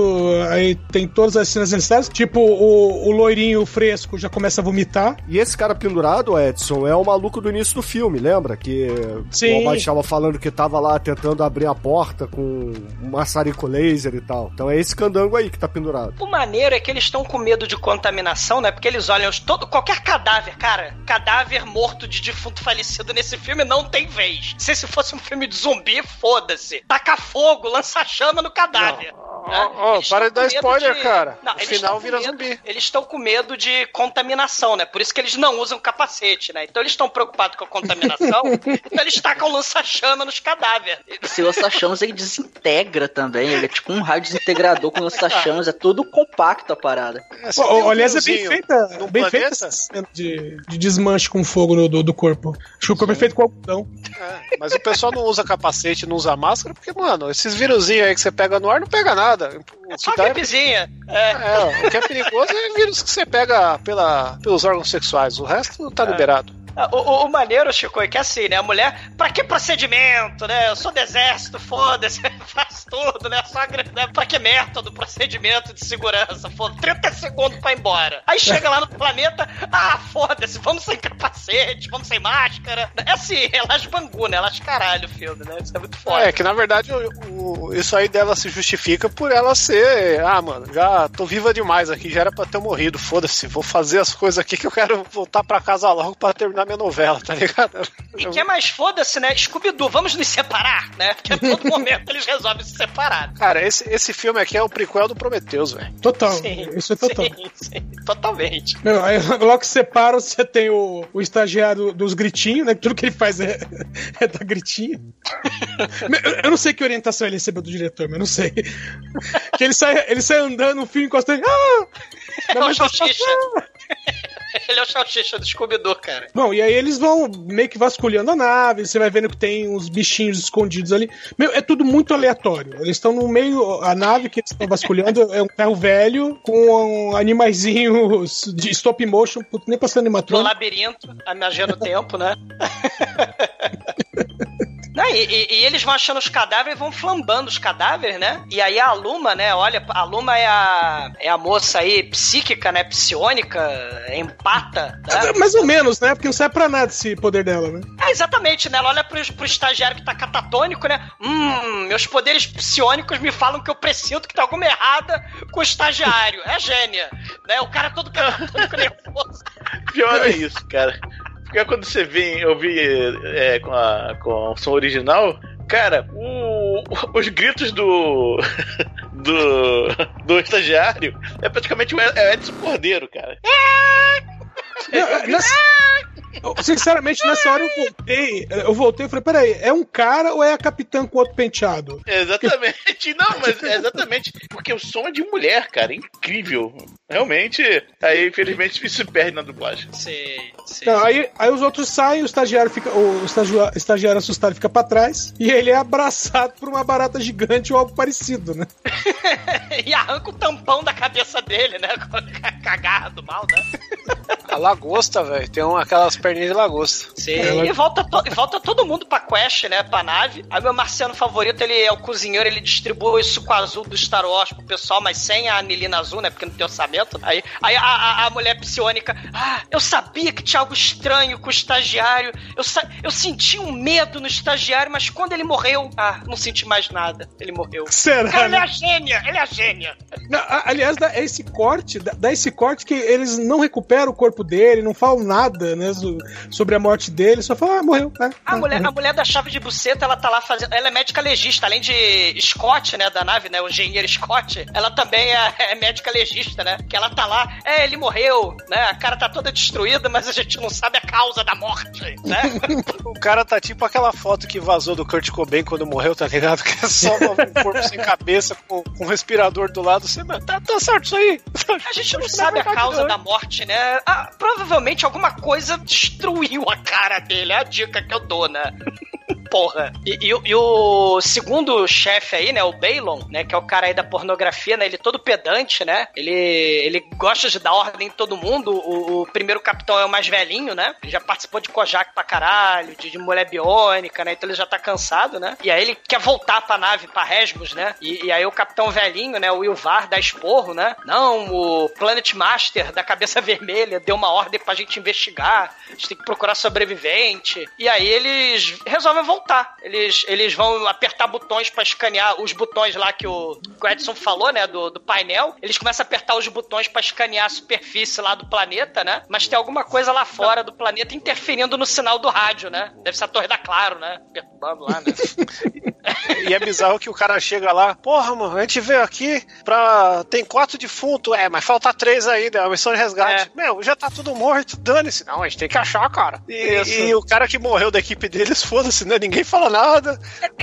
aí tem todas as cenas necessárias. Tipo, o, o loirinho fresco já começa a vomitar. E esse cara pendurado, Edson, é o maluco do início do filme, lembra? Que Sim. o Almighty tava falando que tava lá tentando abrir a porta com um maçarico laser e tal. Então é esse candango aí que tá pendurado. O maneiro é que eles estão com medo de contaminação, né? Porque eles olham todo, qualquer cadáver, cara, cadáver morto de defunto falecido nesse filme não tem vez. Se esse fosse um filme de zumbi, foda-se. Taca fogo, lança chama no cadáver. né? Ó, Eles para de dar spoiler, cara. Não, final vira medo- zumbi. Eles estão com medo de contaminação, né? Por isso que eles não usam capacete, né? Então eles estão preocupados com a contaminação, então eles tacam lança-chama nos cadáveres. Esse lança-chamas ele desintegra também. Ele é tipo um raio desintegrador com lança-chamas. É tudo compacto a parada. Pô, ó, aliás, é bem feita, bem feita essa cena de, de desmanche com fogo no, do, do corpo. Acho que o corpo é feito com algodão. É, mas o pessoal não usa capacete, não usa máscara, porque, mano, esses vírusinhos aí que você pega no ar não pega nada. O É só que uma dá é- gripezinha. É. É, o que é perigoso é vírus que você pega pela, pelos órgãos sexuais. O resto tá liberado. O, o- o maneiro, Chico, é que é assim, né? A mulher, pra que procedimento, né? Eu sou do exército, foda-se, [laughs] faço tudo, né? Só né? Pra que método, procedimento de segurança, foda 30 segundos pra ir embora. Aí chega lá no planeta, ah, foda-se, vamos sem capacete, vamos sem máscara. É assim, elas bangu, né? Elas caralho o filme, né? Isso é muito foda. É, que na verdade o- isso aí dela se justifica por ela ser. Ah, mano, já tô viva demais aqui, já era pra ter morrido. Foda-se, vou fazer as coisas aqui que eu quero voltar pra casa logo pra terminar minha novela, tá ligado? E que é mais foda-se, né? Scooby-Doo, vamos nos separar, né? Porque a todo [laughs] momento eles resolvem se separar. Cara, esse, esse filme aqui é o prequel do Prometheus, velho. Total. Sim, Isso é total. Sim, sim, totalmente. Não, aí [laughs] logo que separam, você tem o, o estagiário dos gritinhos, né? que Tudo que ele faz é, [laughs] é dar gritinho. Eu- Eu não sei que orientação ele recebeu do diretor, mas eu não sei. Que ele sai, ele sai andando, o filme encostando. Ah! É o. [laughs] Ele é o salsicha do Scooby-Doo, cara. Bom, e aí eles vão meio que vasculhando a nave, você vai vendo que tem uns bichinhos escondidos ali. Meu, é tudo muito aleatório. Eles estão no meio, a nave que eles estão vasculhando é um ferro velho com animaizinhos de stop motion, nem passando No animatrônico. labirinto, a magia do tempo, né? [laughs] Não, e, e- e eles vão achando os cadáveres e vão flambando os cadáveres, né? E aí a Luma, né? Olha, a Luma é a, é a moça aí psíquica, né? Psionica, empata. Né? Mais ou menos, né? Porque não serve pra nada esse poder dela, né? É, exatamente, né? Ela olha pro, pro estagiário que tá catatônico, né? Hum, meus poderes psionicos me falam que eu presinto que tá alguma errada com o estagiário. É gênia, né? O cara todo catatônico [laughs] nervoso. Pior é isso, cara. Porque quando você vem ouvir é, com, a, com o som original, cara, o- os gritos do. [laughs] do. do estagiário é praticamente o é Edson Cordeiro, cara. Não, [laughs] nessa- Sinceramente, nessa hora eu voltei. Eu voltei e falei: peraí, é um cara ou é a capitã com outro penteado? Exatamente. Não, mas é exatamente. Porque o som é de mulher, cara. É incrível. Realmente. Aí, infelizmente, isso se perde na dublagem. Sim, sim. Não, aí, aí os outros saem, o estagiário fica. O estagiário, estagiário assustado fica pra trás e ele é abraçado por uma barata gigante ou algo parecido, né? [laughs] e arranca o tampão da cabeça dele, né? [laughs] Com a cagarra do mal, né? A lagosta, velho. Tem um, aquelas perninhas de lagosta. Sim, Ela- e volta, to- e volta todo mundo pra quest, né? Pra nave. Aí meu marciano favorito, ele é o cozinheiro, ele distribui o suco azul do Star Wars pro pessoal, mas sem a anilina azul, né? Porque não tem orçamento. Aí, aí a, a, a mulher psionica, ah, eu sabia que tinha algo estranho com o estagiário. Eu, sa- eu senti um medo no estagiário, mas quando ele morreu, ah, não senti mais nada. Ele morreu. Será? Cara, ele é né? a gênia, ele é a gênia. Não, a- aliás, dá esse corte, dá, dá esse corte que eles não recuperam o corpo dele, não falam nada, né? So- Sobre a morte dele, só falam, ah, morreu. né? A mulher, a mulher da chave de buceta, ela tá lá fazendo. Ela é médica legista, além de Scott, né, da nave, né? O engenheiro Scott, ela também é, [laughs] é médica legista, né? Que ela tá lá, é, ele morreu, né? A cara tá toda destruída, mas a gente não sabe a causa da morte, né? [laughs] O cara tá tipo aquela foto que vazou do Kurt Cobain quando morreu, tá ligado? Que é só um corpo sem cabeça com, com um respirador do lado. Você, "Mas tá, tá certo isso aí. A gente não sabe é a causa da morte, né? Ah, provavelmente alguma coisa destruiu a cara dele. É a dica que eu dou, né? Porra. E, e o- e o segundo chefe aí, né? O Balon, né? Que é o cara aí da pornografia, né? Ele é todo pedante, né? Ele, ele gosta de dar ordem em todo mundo. O, o primeiro capitão é o mais velhinho, né? Ele já participou de Kojak pra caralho, de, de mulher biônica, né? Então ele já tá cansado, né? E aí ele quer voltar pra nave, pra Resmus, né? E, e aí o capitão velhinho, né? O Wilvar dá esporro, né? Não, o Planet Master da cabeça [laughs] vermelha deu uma ordem pra gente investigar. A gente tem que procurar sobrevivente. E aí eles resolvem voltar. Eles, eles vão apertar botões pra escanear os botões lá que o, que o Edson falou, né? Do, do painel. Eles começam a apertar os botões pra escanear a superfície lá do planeta, né? Mas tem alguma coisa lá fora do planeta interferindo no sinal do rádio, né? Deve ser a Torre da Claro, né? Perturbando lá, né? [laughs] E é bizarro que o cara chega lá, porra, mano, a gente veio aqui pra. Tem quatro defuntos, é, mas falta três ainda, é uma missão de resgate. Meu, já tá tudo morto, dane-se. Não, a gente tem que achar, cara. E, e o cara que morreu da equipe deles, foda-se, né? Ninguém fala nada.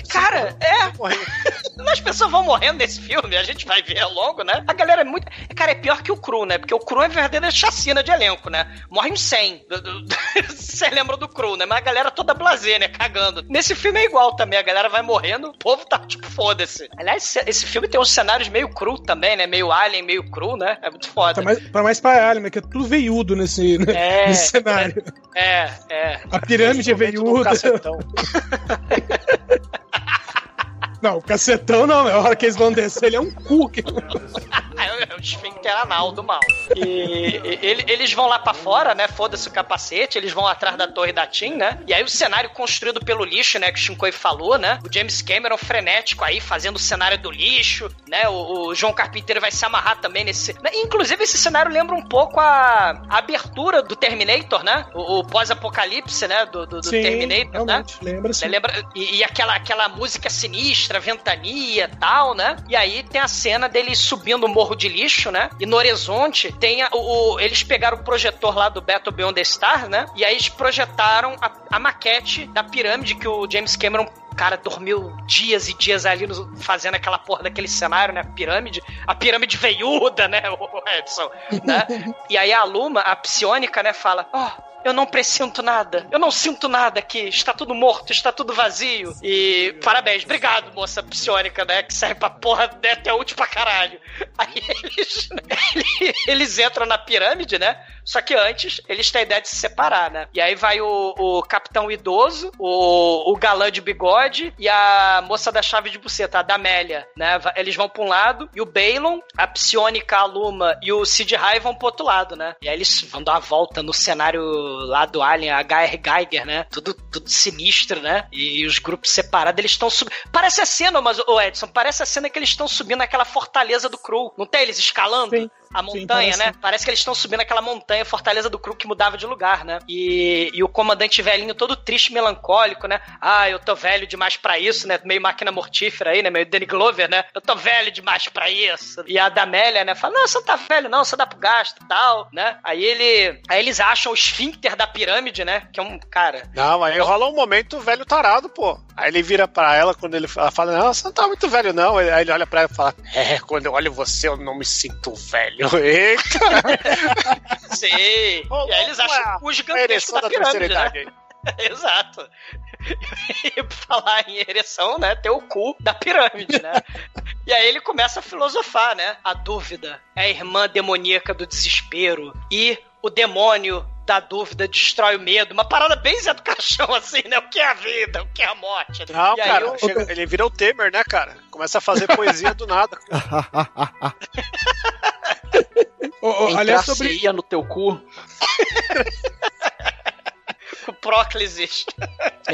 Cara, é. [laughs] As pessoas vão morrendo nesse filme, a gente vai ver ao longo, né? A galera é muito. Cara, é pior que o Cru, né? Porque o Cru é verdadeira chacina de elenco, né? Morre uns 100. [laughs] Do- do- Você lembra do Cru, né? Mas a galera toda blazer, né? Cagando. Nesse filme é igual também. A galera vai morrendo, o povo tá tipo, foda-se. Aliás, esse- filme tem uns cenários meio cru também, né? Meio alien, meio cru, né? É muito foda. Tá mais, pra mais pra Alien, né? Que é tudo veiudo nesse, né, É, [laughs] nesse cenário. É, é. A pirâmide é veiuda. [laughs] Não, o cacetão não, é a hora que eles vão descer, ele é um cu. [laughs] É o esfíncter anal do mal. E, ele- eles vão lá pra fora, né? Foda-se o capacete, eles vão atrás da torre da Tim, né? E aí o cenário construído pelo lixo, né? Que o Shinkoi falou, né? O James Cameron frenético aí, fazendo o cenário do lixo, né? O, o João Carpinteiro vai se amarrar também nesse. né? Inclusive, esse cenário lembra um pouco a, a abertura do Terminator, né? O, o pós-apocalipse, né? Do, do- do Sim, Terminator, né? lembra sim. Você lembra? E, e aquela, aquela música sinistra, ventania e tal, né? E aí tem a cena deles subindo o morro de lixo, né? E no horizonte tem a- o, o- Eles pegaram o projetor lá do Battle Beyond the Stars, né? E aí eles projetaram a, a maquete da pirâmide que o James Cameron. Cara, dormiu dias e dias ali no- fazendo aquela porra daquele cenário, né? Pirâmide. A pirâmide veiuda, né, [laughs] o Edson? Né? [laughs] E aí a Luma, a psionica, né, fala: Ó, eu não pressinto nada. Eu não sinto nada aqui. Está tudo morto, está tudo vazio. E parabéns, obrigado, moça psiônica, né? Que serve pra porra né, até útil pra caralho. Aí eles, [laughs] eles entram na pirâmide, né? Só que antes, eles têm a ideia de se separar, né? E aí vai o, o capitão idoso, o, o galã de bigode e a moça da chave de buceta, a Damélia, né? Eles vão pra um lado e o Balon, a psionica, a Luma e o Sid Rai vão pro outro lado, né? E aí eles vão dar uma volta no cenário lá do Alien, a HR Geiger, né? Tudo, tudo sinistro, né? E os grupos separados, eles estão subindo. Parece a cena, mas, ô Edson, parece a cena que eles estão subindo naquela fortaleza do Cru. Não tem eles escalando? A montanha, parece. né? Parece que eles estão subindo aquela montanha, Fortaleza do Cru, que mudava de lugar, né? E, e o comandante velhinho todo triste, melancólico, né? Ah, eu tô velho demais pra isso, né? Meio máquina mortífera aí, né? Meio Danny Glover, né? Eu tô velho demais pra isso. E a Damélia, né? Fala, não, você não tá velho não, você dá pro gasto e tal, né? Aí ele... Aí eles acham o esfíncter da pirâmide, né? Que é um, cara... Não, aí rola um momento velho tarado, pô. Aí ele vira pra ela quando ele ela fala, não, você não tá muito velho, não. Aí ele olha pra ela e fala, é, quando eu olho você, eu não me sinto velho. [laughs] Eita! [laughs] Sim. e aí eles acham o gigantesco da da pirâmide, idade né? [laughs] Exato. E por falar em ereção, né? Tem o cu da pirâmide, né? E aí ele começa a filosofar, né? A dúvida é a irmã demoníaca do desespero e o demônio da dúvida destrói o medo. Uma parada bem Zé do Caixão, [laughs] assim, né? O que é a vida? O que é a morte? Não, E aí cara, eu- chega- ele vira o Temer, né, cara? Começa a fazer poesia do nada. [laughs] [laughs] Ô, ô, aliás, sobre, no teu cu. O [laughs] próclises.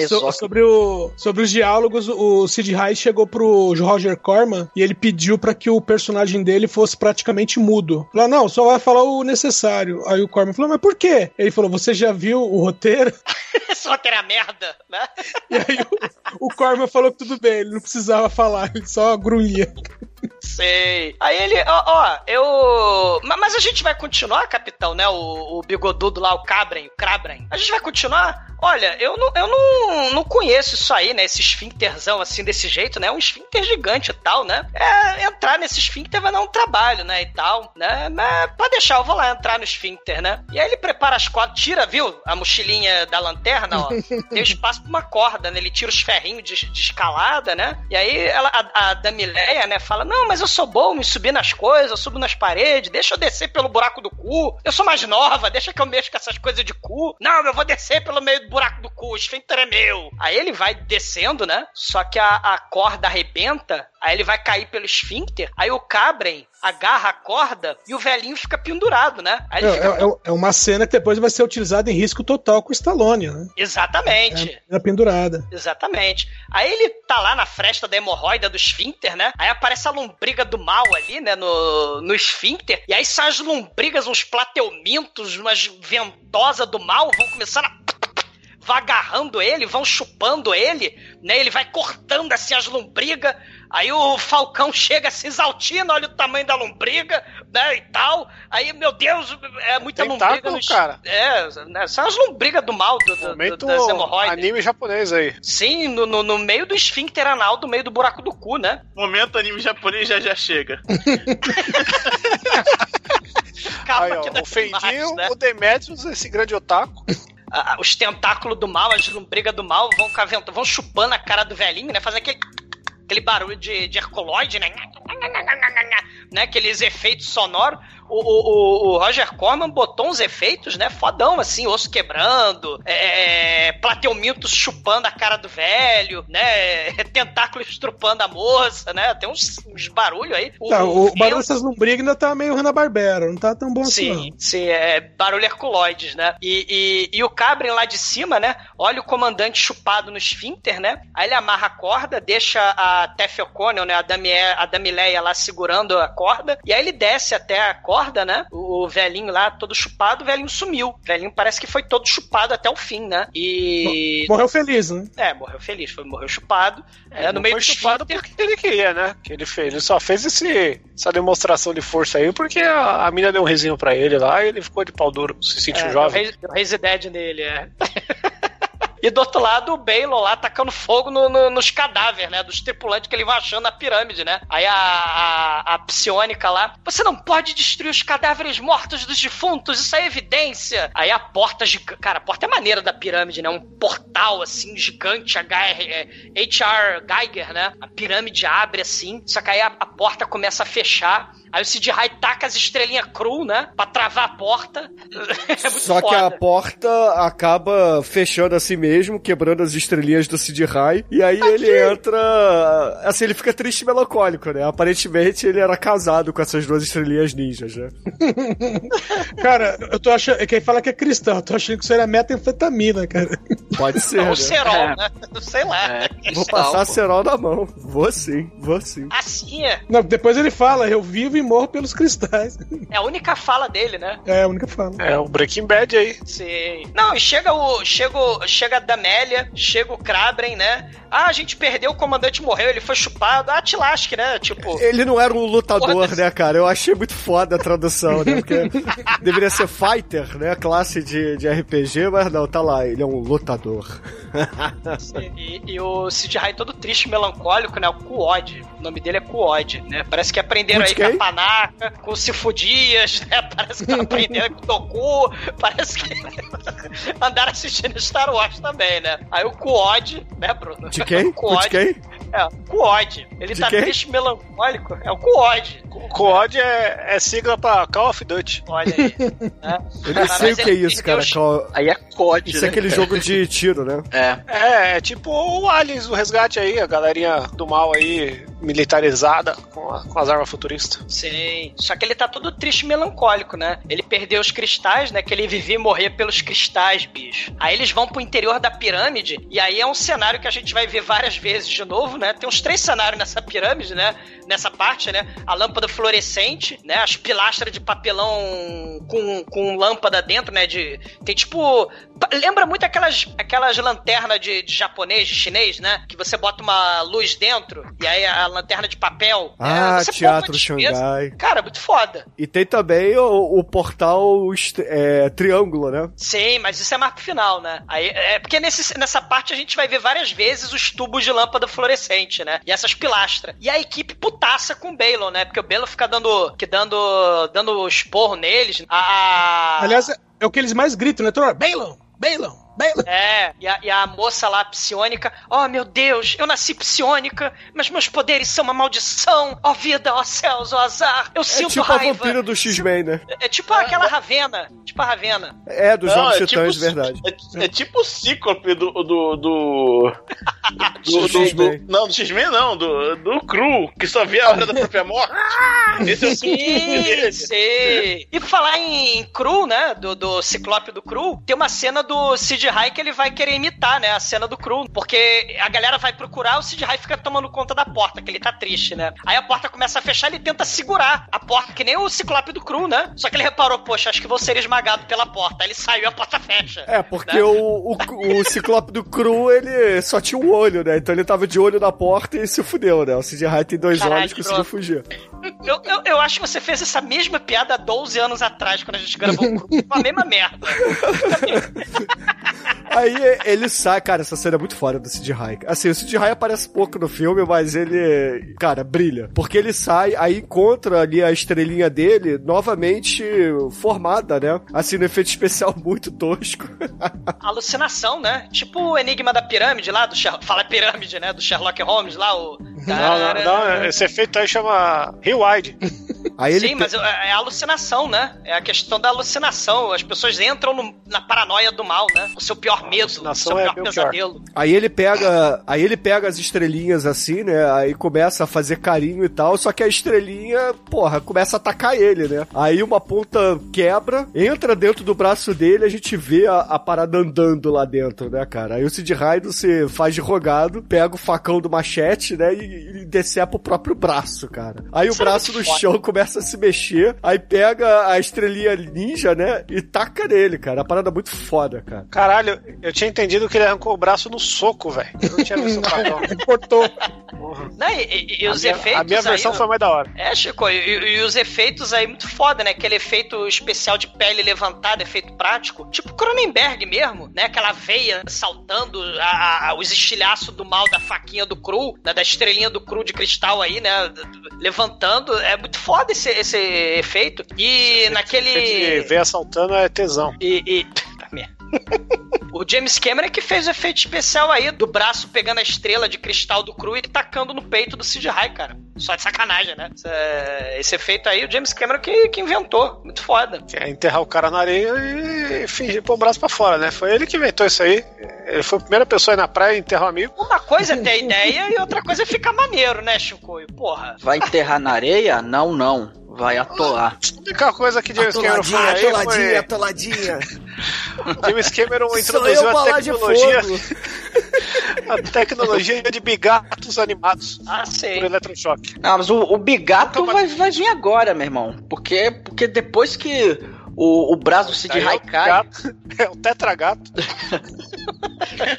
So- sobre, o, sobre os diálogos, o Sid Reis chegou pro Roger Corman e ele pediu pra que o personagem dele fosse praticamente mudo. Falou, não, só vai falar o necessário. Aí o Corman falou, mas por quê? Ele falou, você já viu o roteiro? Esse roteiro é merda, né? O Corman falou que tudo bem, ele não precisava falar, ele só grunhia. Sei. Aí ele, ó, ó, eu. Ma- Mas a gente vai continuar, capitão, né? O, o bigodudo lá, o Cabren, o Crabren. A gente vai continuar? Olha, eu não, eu não, não conheço isso aí, né? Esse esfíncterzão assim, desse jeito, né? Um esfíncter gigante e tal, né? É, entrar nesse esfíncter vai dar um trabalho, né? E tal, né? Mas pode deixar, eu vou lá entrar no esfíncter, né? E aí ele prepara as cordas, tira, viu? A mochilinha da lanterna, ó. [laughs] tem espaço pra uma corda, né? Ele tira os ferrinhos de, de escalada, né? E aí ela, a, a Damileia, né, fala: Não, mas eu sou bom em subir nas coisas, eu subo nas paredes, deixa eu descer pelo buraco do cu. Eu sou mais nova, deixa que eu mexo com essas coisas de cu. Não, eu vou descer pelo meio do buraco do cu, o esfíncter é meu. Aí ele vai descendo, né? Só que a, a corda arrebenta, aí ele vai cair pelo esfíncter, aí o Cabren agarra a corda e o velhinho fica pendurado, né? Aí ele É, fica. é- é uma cena que depois vai ser utilizada em risco total com o Stallone, né? Exatamente. É pendurada. Exatamente. Aí ele tá lá na fresta da hemorroida do esfíncter, né? Aí aparece a lombriga do mal ali, né? No, no esfíncter. E aí saem as lombrigas, uns plateumintos, umas ventosas do mal, vão começar a vão agarrando ele, vão chupando ele, né? Ele vai cortando assim as lombrigas. Aí o Falcão chega se exaltando, olha o tamanho da lombriga, né, e tal. Aí, meu Deus, é muita Tentáculo, lombriga. nos- cara. É, né, são as lombrigas do mal, do, do, do, Momento das hemorroidas. anime japonês aí. Sim, no, no, no meio do esfíncter anal, do meio do buraco do cu, né? Momento anime japonês já já chega. Capa [laughs] Aí, ó, aqui da ofendi imagem, né? o Demetrius, esse grande otaku. Os tentáculos do mal, as lombrigas do mal vão, vão chupando a cara do velhinho, né? Fazendo aquele, aquele barulho de, de hercoloide, né? né? Aqueles efeitos sonoros. O, o, o- Roger Corman botou uns efeitos, né? Fodão, assim, osso quebrando, é, plateumintos chupando a cara do velho, né? [laughs] Tentáculo estrupando a moça, né? Tem uns, uns barulhos aí. Tá, o filme- barulho dessas lombrigas tá meio Hanna-Barbera, não tá tão bom assim, Sim, sim, é barulho herculoides, né? E, e, e o Cabrin lá de cima, né? Olha o comandante chupado no esfíncter, né? Aí ele amarra a corda, deixa a Tef O'Connell, né? A, Damie, a Damileia lá segurando a corda. E aí ele desce até a corda, né? O, o velhinho lá, todo chupado, o velhinho sumiu. O velhinho parece que foi todo chupado até o fim, né? E. Morreu feliz, né? É, morreu feliz, foi, morreu chupado. É, no não meio foi do chupado esfíncter. porque ele queria, né? Que ele fez. Ele só fez esse, essa demonstração de força aí porque a, a mina deu um risinho pra ele lá e ele ficou de pau duro, se sentiu É, jovem. Deu nele, é. [laughs] E do outro lado, o Baylor lá tacando fogo no- no- nos cadáveres, né? Dos tripulantes que eles vão achando na pirâmide, né? Aí a, a, a psionica lá, você não pode destruir os cadáveres mortos dos defuntos, isso é evidência. Aí a porta gigante, cara, a porta é maneira da pirâmide, né? Um portal, assim, gigante, H- é, H.R. Geiger, né? A pirâmide abre assim, só que aí a, a porta começa a fechar. Aí o Sid Rai taca as estrelinhas cru, né? Pra travar a porta. [laughs] É muito Só que a foda. porta acaba fechando a si mesmo, quebrando as estrelinhas do Sid Rai. E aí ele entra. Assim, ele fica triste e melancólico, né? Aparentemente ele era casado com essas duas estrelinhas ninjas, né? [laughs] Cara, eu tô achando. Quem fala que é cristão, eu tô achando que isso era metanfetamina, cara. Pode ser. Ou né? cerol, É. né? Sei lá. É, [laughs] Vou passar pô. cerol na mão. Vou sim, vou sim. Assim é. Não, depois ele fala, eu vivo e morro pelos cristais. É a única fala dele, né? É a única fala. É o Breaking Bad aí. Sim. Não, e chega o. Chega, o- chega a Damélia, chega o Krabren, né? Ah, a gente perdeu, o comandante morreu, ele foi chupado. Ah, te lasque, né? Tipo. Ele não era um lutador, né, cara? Eu achei muito foda a tradução, né? Porque [laughs] deveria ser fighter, né? Classe de, de RPG, mas não, tá lá, ele é um lutador. E, e o Sid Rai todo triste, melancólico, né? O Kuod. O nome dele é Kuod, né? Parece que aprenderam aí com a quem? Panaca, [laughs] com o Sifudias, né? Parece que aprenderam com o Toku. Parece que andaram assistindo Star Wars também, né? Aí o Kuod, né, Bruno? De quem? [laughs] O Kuod. De quem? É, o Kuod. Ele De tá quem? triste, melancólico. É o Kuod. COD é, é sigla pra Call of Duty. Olha aí. né? [laughs] Eu nem sei o que é isso, cara. Qual- Aí é COD, Isso né? é aquele jogo de tiro, né? [laughs] É. É, é tipo o Aliens, o resgate aí, a galerinha do mal aí, militarizada, com, a- com as armas futuristas. Sim. Só que ele tá todo triste e melancólico, né? Ele perdeu os cristais, né? Que ele vivia e morria pelos cristais, bicho. Aí eles vão pro interior da pirâmide, e aí é um cenário que a gente vai ver várias vezes de novo, né? Tem uns três cenários nessa pirâmide, né? Nessa parte, né? A lâmpada fluorescente, né? As pilastras de papelão com, com lâmpada dentro, né? De, tem tipo. Lembra muito aquelas, aquelas lanternas de, de japonês, de chinês, né? Que você bota uma luz dentro, e aí a lanterna de papel. Ah, é, põe Teatro. Xangai. Cara, muito foda. E tem também o, o portal é, triângulo, né? Sim, mas isso é mais pro final, né? Aí, é porque nesse, nessa parte a gente vai ver várias vezes os tubos de lâmpada fluorescente, né? E essas pilastras. E a equipe putaça com o Balon, né? Porque o Balon fica dando, que dando, dando esporro neles. A, Aliás, é, o que eles mais gritam, né? Toda hora, Balon, Balon, É, e a, e a moça lá, psionica, oh meu Deus, eu nasci psionica, mas meus poderes são uma maldição, ó vida, ó céus, ó azar, eu É sinto tipo a raiva. vampira do X-Men, né? É tipo aquela Ravena, tipo a Ravena. É, dos Não, Jogos é Titãs, tipo- verdade. É, é tipo o Cíclope do. do. [laughs] do. do, do- do- X-Men. não, do X-Men não, do, do Cru, que só vê a hora da própria morte. Esse é o Sim, dele. sim. E falar em cru, né? Do, do Ciclope do Cru, tem uma cena do Sid Sid Haig ele vai querer imitar, né, a cena do Crew, porque a galera vai procurar, o Sid Haig fica tomando conta da porta, que ele tá triste, né? Aí a porta começa a fechar, ele tenta segurar a porta, que nem o Ciclope do Crew, né? Só que ele reparou, poxa, acho que vou ser esmagado pela porta. Aí ele saiu e a porta fecha. É, porque né? o, o, o Ciclope do Cru, ele só tinha um olho, né? Então ele tava de olho na porta e se fudeu, né? O Sid Haig tem dois Caralho, olhos e conseguiu fugir. Eu, eu, eu acho que você fez essa mesma piada há 12 anos atrás, quando a gente gravou o Crew, com a mesma merda. [laughs] Aí ele sai, cara, essa cena é muito foda do Sid Haig. Assim, o Sid Haig aparece pouco no filme, mas ele, cara, brilha. Porque ele sai, aí encontra ali a estrelinha dele novamente formada, né? Assim, no efeito especial [laughs] muito tosco. Alucinação, né? Tipo o Enigma da Pirâmide lá, do Sherlock, fala pirâmide, né? Do Sherlock Holmes lá, o... Não, não, não, esse efeito aí chama Rewind. Aí ele Sim, mas é é alucinação, né? É a questão da alucinação. As pessoas entram no- na paranoia do mal, né? O seu pior medo, o seu é pior bem o pior. pesadelo. Aí ele pega, aí ele pega as estrelinhas assim, né? Aí começa a fazer carinho e tal, só que a estrelinha, porra, começa a atacar ele, né? Aí uma ponta quebra, entra dentro do braço dele, a gente vê a, a parada andando lá dentro, né, cara? Aí o Sid Raido se faz de rogado, pega o facão do machete, né, e, e decepa o próprio braço, cara. Aí o Isso é braço muito no foda. chão começa a se mexer, aí pega a estrelinha ninja, né, e taca nele, cara. A parada é muito foda, cara. Caralho, eu tinha entendido que ele arrancou o braço no soco, velho. Eu não tinha visto o [laughs] padrão. Cortou. Né? E, e- e A os minha- efeitos A minha versão aí, foi mais da hora. É, Chico, e, e os efeitos aí muito foda, né? Aquele efeito especial de pele levantada, efeito prático. Tipo Cronenberg mesmo, né? Aquela veia saltando, a- a- os estilhaços do mal da faquinha do cru, né? da estrelinha do cru de cristal aí, né? Levantando. É muito foda esse, esse efeito. E naquele. Ele ver assaltando é tesão. E. e... O James Cameron é que fez o efeito especial aí do braço pegando a estrela de cristal do Cru e tacando no peito do Sid High, cara. Só de sacanagem, né? Esse, esse efeito aí, o James Cameron que, que inventou. Muito foda. Que é enterrar o cara na areia e fingir pôr o braço pra fora, né? Foi ele que inventou isso aí. Ele foi a primeira pessoa a ir na praia e enterrar um amigo. Uma coisa é ter a ideia e outra coisa é ficar maneiro, né, Chico? Porra. Vai enterrar na areia? Não, não. Vai atolar. A única coisa que James Cameron foi aí foi... atoladinha. [laughs] James Cameron introduziu a tecnologia, [laughs] a tecnologia de bigatos animados Ah, por sei. eletrochoque. Ah, mas o, o bigato Nunca vai, vai vir agora, meu irmão. Porque, porque depois que o, o braço do Sid Aí é o cai. gato, [laughs] é o tetragato. [laughs]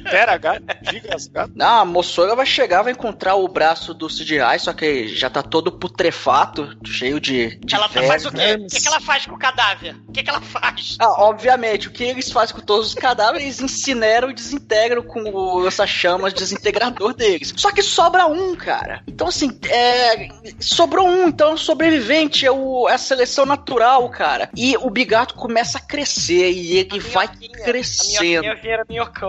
Teragato, gigasgato. Não, a moçoira vai chegar, vai encontrar o braço do Rai, só que já tá todo putrefato, cheio de. de Ela verme. faz o quê? O que, que ela faz com o cadáver? O que, que ela faz? Ah, obviamente, o que eles fazem com todos os cadáveres, eles incineram e desintegram com o lança-chamas desintegrador deles. Só que sobra um, cara. Então, assim, é, sobrou um, então é um sobrevivente, é, o, é a seleção natural, cara. E o bigato começa a crescer e ele vai Minhoquinha. crescendo. A minhoquinha vira minhocão.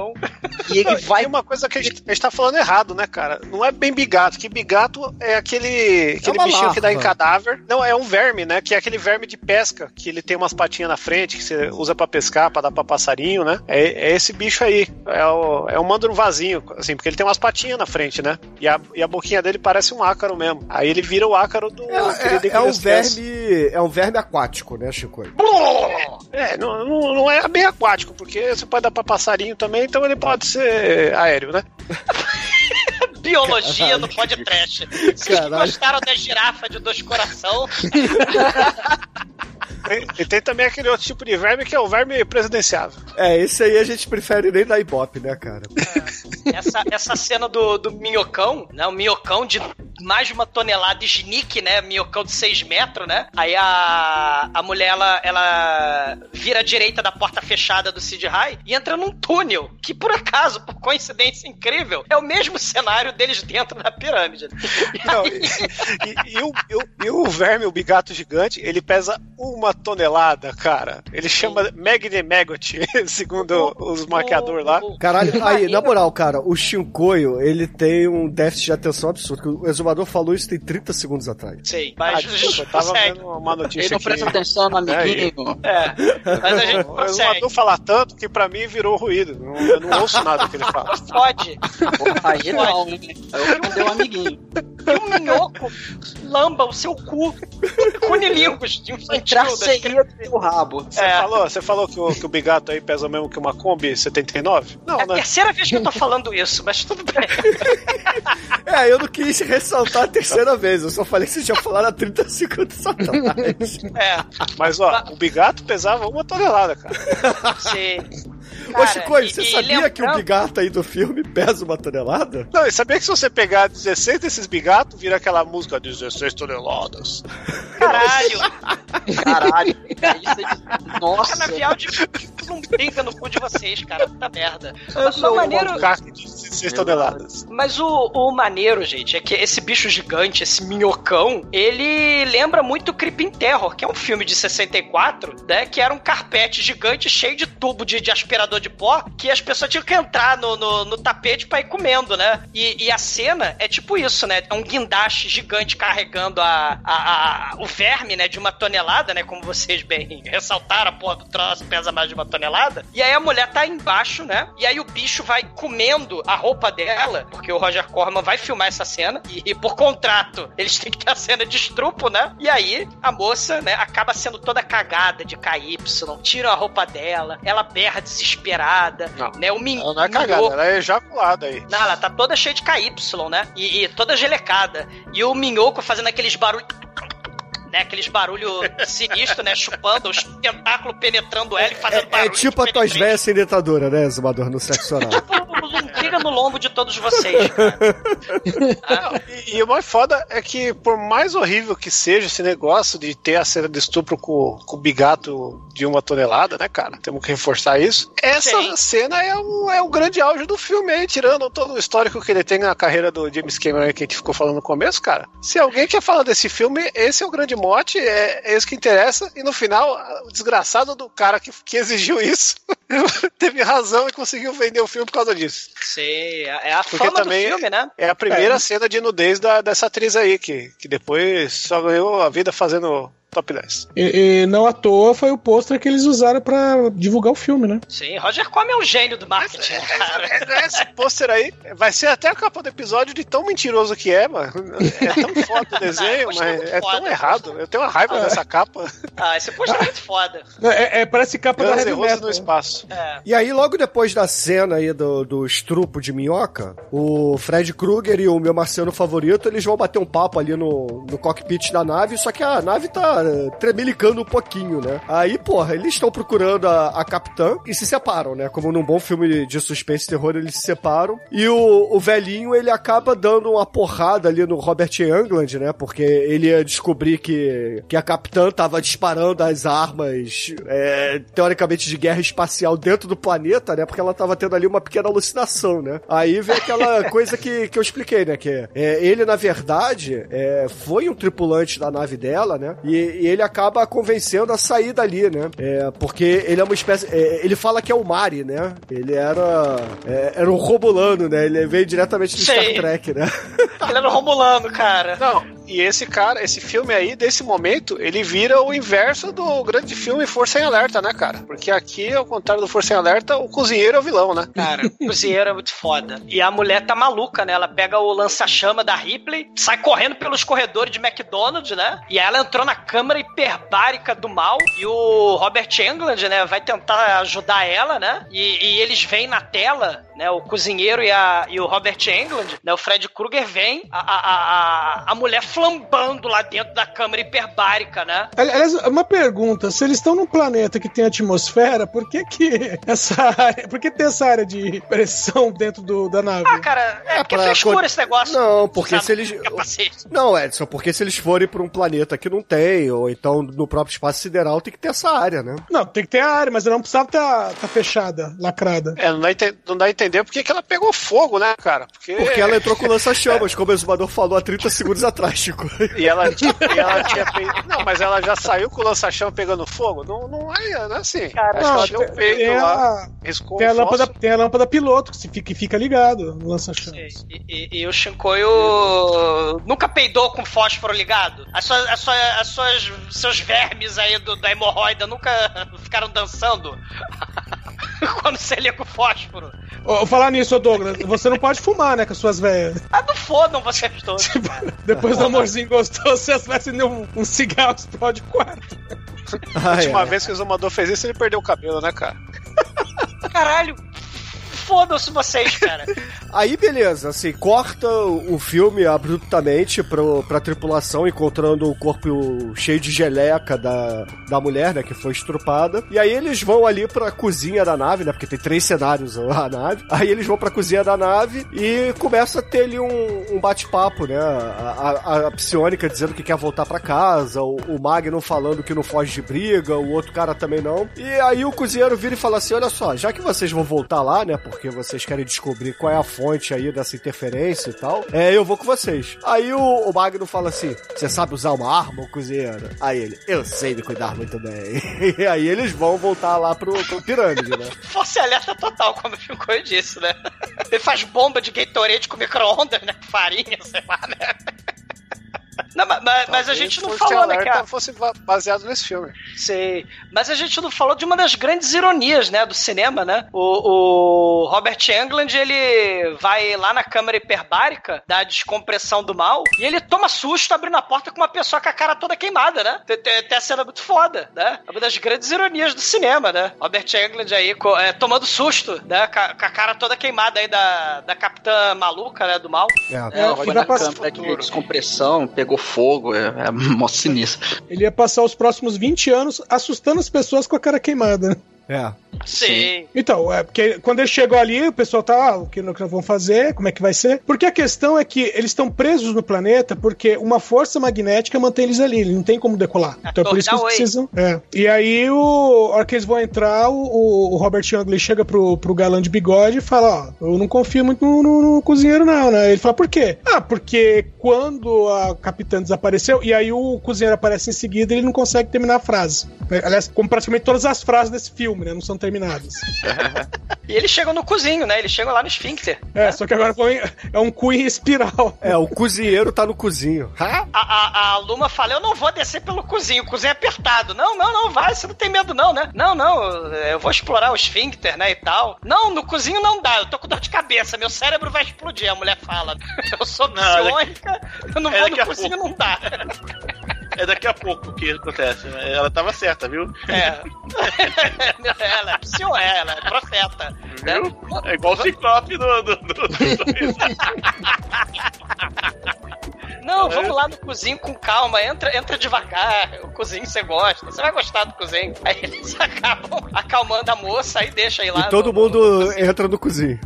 E ele vai Tem uma coisa que a gente, a gente tá falando errado, né, cara? Não é bem bigato, que bigato é aquele, aquele uma bichinho que dá em larva. cadáver. Não, é um verme, né? Que é aquele verme de pesca, que ele tem umas patinhas na frente, que você usa pra pescar, pra dar pra passarinho, né? É, é esse bicho aí. É o, é um mandruvazinho, assim, porque ele tem umas patinhas na frente, né? E a, e a boquinha dele parece um ácaro mesmo. Aí ele vira o ácaro do É, é, é um verme, é um verme aquático, né, Chico? É, não, não, não é bem aquático, porque você pode dar pra passarinho também, então ele pode ser aéreo, né? [laughs] Biologia no podcast. Vocês que Caralho. gostaram da girafa de dois coração, [laughs] Tem- E tem também aquele outro tipo de verme que é o verme presidenciável. É, esse aí a gente prefere nem dar ibope, né, cara? essa, essa cena do, do minhocão, né? O minhocão de mais de uma tonelada, sneak, né? Minhocão de 6 metros, né? Aí a, a mulher, ela, ela vira à direita da porta fechada do Sid High e entra num túnel, que por acaso, por coincidência incrível, é o mesmo cenário deles dentro da pirâmide. Não, e, e- e o, e o- e o verme, o bigato gigante, ele pesa uma tonelada, cara. Ele chama Magni Maggot, [laughs] segundo os maquiadores lá. Caralho, [laughs] aí, na moral, cara, o Shinkoio, ele tem um déficit de atenção absurdo. O exumador falou isso tem 30 segundos atrás. Sei, Ah, mas a gente desculpa, eu tava [laughs] vendo uma Ele notícia não aqui. presta atenção no amiguinho. É, mas a gente O exumador fala tanto que pra mim virou ruído. Não- Eu não ouço nada que ele fala. Pode. Aí não, hein? Aí eu não deu um amiguinho. Que o minhoco lamba o seu cu com niligos de infantil. Traceria do rabo. Você, É. falou, você falou que o, que o Bigato aí pesa mesmo que uma Kombi 79? Não, É a né? terceira vez que eu tô falando isso, mas tudo bem. [laughs] É, eu não quis ressaltar a terceira vez, eu só falei que vocês já falaram há 30 segundos atrás. É, Mas ó, o Bigato pesava uma tonelada, cara. Você. Ô, Chico, e- você e sabia que o bigato aí do filme pesa uma tonelada? Não, e sabia que se você pegar 16 desses bigatos, vira aquela música 16 toneladas. Caralho! [laughs] Caralho. Nossa. Canavial de não brinca no cu de vocês, cara. Puta merda. Eu Mas sou o maneiro. Um carro de 16 toneladas. Mas o, o maneiro, gente, é que esse bicho gigante, esse minhocão, ele lembra muito Creeping Terror, que é um filme de 64, né? Que era um carpete gigante cheio de tubo de, de aspirador de pó, que as pessoas tinham que entrar no, no, no tapete pra ir comendo, né? E, e a cena é tipo isso, né? É um guindaste gigante carregando a, a, a- o verme, né? De uma tonelada, né? Como vocês bem [laughs] ressaltaram, a porra do troço pesa mais de uma tonelada. E aí a mulher tá embaixo, né? E aí o bicho vai comendo a roupa dela, porque o Roger Corman vai filmar essa cena, e, e por contrato eles têm que ter a cena de estrupo, né? E aí a moça, né, acaba sendo toda cagada de KY, tiram a roupa dela, ela berra desesperada, Não, né? O min Ela não é cagada, ela é ejaculada aí. não, ela tá toda cheia de KY, né? E, e toda gelecada. E o minhoco fazendo aqueles barulhos. Né, aqueles barulhos sinistros, né? Chupando, os tentáculos penetrando ela e fazendo É, é barulho. tipo a penetrante. velhas sem dentadura, né, Zumador, no sexo oral. Liga no lombo de todos vocês, cara. [laughs] E, e o mais foda é que, por mais horrível que seja esse negócio de ter a cena de estupro com, com o bigato de uma tonelada, né, cara? Temos que reforçar isso. Essa Sim. cena é o, é o grande auge do filme aí, tirando todo o histórico que ele tem na carreira do James Cameron que a gente ficou falando no começo, cara. Se alguém quer falar desse filme, esse é o grande mote, é, é isso que interessa. E no final, o desgraçado do cara que, que exigiu isso [laughs] teve razão e conseguiu vender o filme por causa disso. Sei, é a Porque fama do filme, né? É a primeira cena de nudez da, dessa atriz aí, que, que depois só ganhou a vida fazendo top 10. E, e não à toa foi o pôster que eles usaram pra divulgar o filme, né? Sim, Roger Corman é um gênio do marketing. É, Esse pôster aí vai ser até a capa do episódio de tão mentiroso que é, mano. É tão foda o [laughs] desenho, Não, é mas muito é foda, tão errado. Eu tenho uma raiva dessa capa. Ah, esse post é muito foda. É, é- parece capa da Guns Heavy N' Roses Metal. no espaço. É. E aí, logo depois da cena aí do, do estrupo de minhoca, o Fred Krueger e o meu marciano favorito, eles vão bater um papo ali no, no cockpit da nave, só que a nave tá tremelicando um pouquinho, né? Aí, porra, eles estão procurando a, a capitã e se separam, né? Como num bom filme de suspense e terror, eles se separam. E o, o velhinho, ele acaba dando uma porrada ali no Robert Englund, né? Porque ele ia descobrir que, que a capitã tava disparando as armas, é, teoricamente, de guerra espacial dentro do planeta, né? Porque ela tava tendo ali uma pequena alucinação, né? Aí vem aquela [laughs] coisa que, que eu expliquei, né? Que é, ele, na verdade, é, foi um tripulante da nave dela, né? E, e ele acaba convencendo a sair dali, né? É, porque ele é uma espécie. é, ele fala que é o Mari, né? Ele era. é, era um Romulano, né? Ele veio diretamente do Sei. Star Trek, né? Ele era o Romulano, cara. Não, e esse cara, esse filme aí, desse momento, ele vira o inverso do grande filme Força em Alerta, né, cara? Porque aqui, ao contrário do Força em Alerta, o cozinheiro é o vilão, né? Cara, o cozinheiro é muito foda. E a mulher tá maluca, né? Ela pega o lança-chama da Ripley, sai correndo pelos corredores de McDonald's, né? E ela entrou na câmara hiperbárica do mal. E o Robert Englund, né, vai tentar ajudar ela, né? E, e eles veem na tela, né? O cozinheiro e, a, e o Robert Englund, né? O Fred Krueger vem, a, a, a, a mulher flambando lá dentro da câmara hiperbárica, né? Ali- Aliás, uma pergunta: se eles estão num planeta que tem atmosfera, por que que [laughs] essa área, por que tem essa área de pressão dentro do, da nave? Ah, cara, é, porque é pra frescura esse negócio. Não, porque sabe? se eles. Capacete. Não, Edson, porque se eles forem pra um planeta que não tem, ou então no próprio espaço sideral, tem que ter essa área, né? Não, tem que ter a área, mas ela não precisava estar tá fechada, lacrada. É, não dá, não dá a entender porque que ela pegou fogo, né, cara? Porque, Porque ela entrou com lança-chamas, como o exumador falou há 30 segundos atrás, Chico. E ela, e ela tinha feito. Não, mas ela já saiu com o lança-chama pegando fogo? Não, não é, não é assim. Cara, Acho Não, que ela deu tem, peito tem lá, a, riscou tem, a lâmpada, tem a lâmpada piloto que, se fica, que fica ligado no lança-chamas. E, e- e o Shinkoio nunca peidou com fósforo ligado? As suas, as suas, as suas- seus vermes aí do, da hemorroida nunca ficaram dançando? [laughs] [laughs] Quando você liga o fósforo. Ô, falar nisso, ô Douglas, você não pode fumar, né, com as suas velhas. Ah, não fodam vocês todos. cara. [laughs] Depois do amorzinho gostou, se as velhas um, um cigarro, explode o quarto. A última vez que o Zumador fez isso, ele perdeu o cabelo, né, cara? Caralho. Fodam-se vocês, cara. [laughs] Aí, beleza, assim, corta o filme abruptamente pro, pra tripulação, encontrando o corpo cheio de geleca da, da mulher, né, que foi estrupada. E aí eles vão ali pra cozinha da nave, né, porque tem três cenários a nave. Aí eles vão pra cozinha da nave e começa a ter ali um, um bate-papo, né, a, a, a psionica dizendo que quer voltar pra casa, o, o Magnum falando que não foge de briga, o outro cara também não. E aí o cozinheiro vira e fala assim, olha só, já que vocês vão voltar lá, né, porque vocês querem descobrir qual é a fonte aí dessa interferência e tal, é, eu vou com vocês. Aí o, o Magno fala assim: Você sabe usar uma arma, cozinheiro? Aí ele, eu sei me cuidar muito bem. [laughs] E aí eles vão voltar lá pro, pro pirâmide, né? Força alerta total, como o Chico disse, né? Ele faz bomba de Gatorade com micro-ondas, né? Farinha, sei lá, né? Não, mas, mas- mas a gente não falou, né, cara? fosse ba- baseado nesse filme. Sei. Mas a gente não falou de uma das grandes ironias, né, do cinema, né? O, o Robert Englund, ele vai lá na câmara hiperbárica da descompressão do mal e ele toma susto abrindo a porta com uma pessoa com a cara toda queimada, né? Tem, tem, tem a cena muito foda, né? É uma das grandes ironias do cinema, né? Robert Englund aí é, tomando susto, né? Com a, com a cara toda queimada aí da, da capitã maluca, né, do mal. É, na passar câmera de descompressão, pegou fogo, é, é mó sinistro. Ele ia passar os próximos 20 anos assustando as pessoas com a cara queimada. É. Sim. Então, é porque quando eles chegam ali, o pessoal tá, ah, o que nós vamos fazer, como é que vai ser? Porque a questão é que eles estão presos no planeta porque uma força magnética mantém eles ali, ele não tem como decolar. Então é por isso que eles precisam. É. E aí, o, a hora que eles vão entrar, o, o Robert Young chega pro, pro galã de bigode e fala: Ó, eu não confio muito no, no- no cozinheiro, não, né? Ele fala: por quê? Ah, porque quando a capitã desapareceu, e aí o cozinheiro aparece em seguida, ele não consegue terminar a frase. Aliás, como praticamente todas as frases desse filme, né? Não são terminadas. [laughs] E eles chegam no cozinho, né? Eles chegam lá no esfíncter. É, só que agora foi, é um cu em espiral. É, o cozinheiro tá no cozinho. A, a, a Luma fala, eu não vou descer pelo cozinho, o cozinho é apertado. Não, não, não, vai, você não tem medo não, né? Não, não, eu vou explorar o esfíncter, né, e tal. Não, no cozinho não dá, eu tô com dor de cabeça, meu cérebro vai explodir, a mulher fala. [laughs] Eu sou psionica, eu não é vou no cozinho, não dá. [laughs] É daqui a pouco que acontece. né? Ela tava certa, viu? É. [laughs] ela é psio, ela é profeta. né? É igual o Ciclope do. do, do, do- [laughs] Não, vamos lá no cozinho com calma, entra, entra devagar. O cozinho você gosta, você vai gostar do cozinho. Aí eles [laughs] acabam acalmando a moça e deixa aí lá. E todo no- mundo entra no cozinho.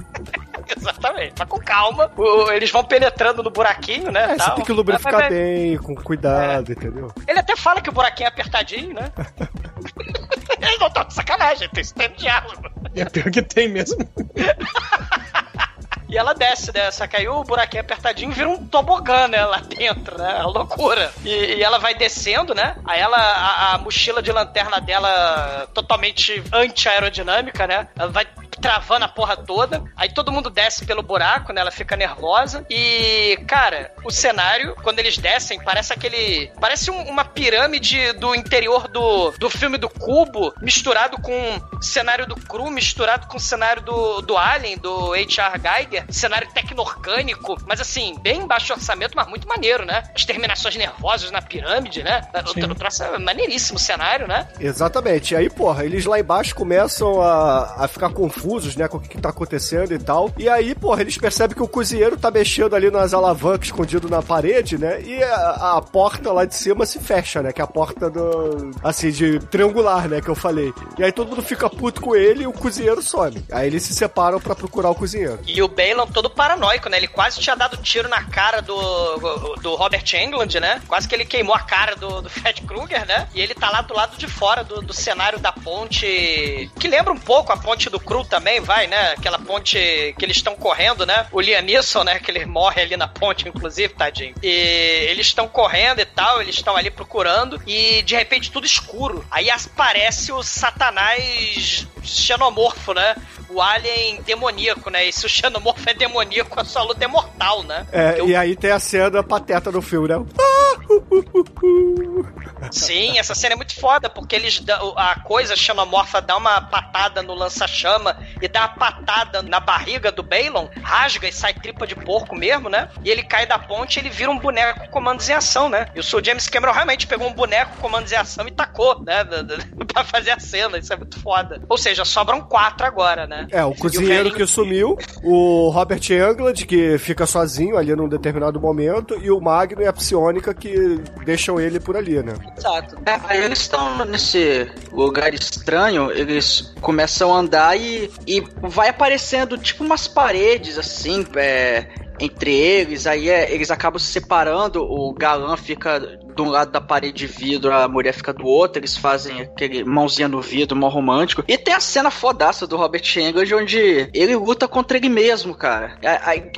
[laughs] Exatamente, mas com calma. O- eles vão penetrando no buraquinho, né? É, você tal. tem que lubrificar Mas- mas- bem, com cuidado, entendeu? Ele até fala que o buraquinho é apertadinho, né? [laughs] Eles não estão de sacanagem, tem esse tempo de diálogo. É pior que tem mesmo. [laughs] E ela desce, né? Só que aí o buraquinho apertadinho vira um tobogã, né? Lá dentro, né? É uma loucura. E, e ela vai descendo, né? Aí ela, a, a mochila de lanterna dela totalmente anti-aerodinâmica, né? Ela vai travando a porra toda. Aí todo mundo desce pelo buraco, né? Ela fica nervosa. E, cara, o cenário, quando eles descem, parece aquele. Parece um- uma pirâmide do interior do, do filme do Cubo, misturado com cenário do Cru, misturado com cenário do, do Alien, do H.R. Geiger. Cenário tecno-orgânico, mas assim, bem baixo orçamento, mas muito maneiro, né? As terminações nervosas na pirâmide, né? O, o troço é maneiríssimo o cenário, né? Exatamente. E aí, porra, eles lá embaixo começam a, a ficar confusos, né, com o que, que tá acontecendo e tal. E aí, porra, eles percebem que o cozinheiro tá mexendo ali nas alavancas escondido na parede, né? E a, a porta lá de cima se fecha, né? Que é a porta do. Assim, de triangular, né? Que eu falei. E aí todo mundo fica puto com ele e o cozinheiro some. Aí eles se separam pra procurar o cozinheiro. E o Balon todo paranoico, né? Ele quase tinha dado tiro na cara do, do Robert Englund, né? Quase que ele queimou a cara do, do Fred Krueger, né? E ele tá lá do lado de fora do, do cenário da ponte, que lembra um pouco a ponte do Cru também, vai, né? Aquela ponte que eles estão correndo, né? O Liam Neeson, né? Que ele morre ali na ponte, inclusive, tadinho. E eles estão correndo e tal, eles estão ali procurando e de repente tudo escuro. Aí aparece o Satanás xenomorfo, né? O alien demoníaco, né? E se o xenomorfo é demoníaco, a sua luta é mortal, né? É, o e aí tem a cena pateta do filme, né? Sim, essa cena é muito foda, porque eles dão- a coisa chama Morfa dá uma patada no lança-chama e dá uma patada na barriga do Balon, rasga e sai tripa de porco mesmo, né? E ele cai da ponte e ele vira um boneco com comandos em ação, né? E o Sr. James Cameron realmente pegou um boneco com comandos em ação e tacou, né? [laughs] pra fazer a cena. Isso é muito foda. Ou seja, sobram quatro agora, né? É, o E cozinheiro velhinho- que sumiu, o Robert Englund, que fica sozinho ali num determinado momento, e o Magno e a Psionica que deixam ele por ali, né? Exato. É, aí eles estão nesse lugar estranho, eles começam a andar e, e vai aparecendo tipo umas paredes assim, é, entre eles, aí é, eles acabam se separando, o galã fica de um lado da parede de vidro, a mulher fica do outro, eles fazem aquele mãozinha no vidro, mó romântico. E tem a cena fodaça do Robert Englund, onde ele luta contra ele mesmo, cara.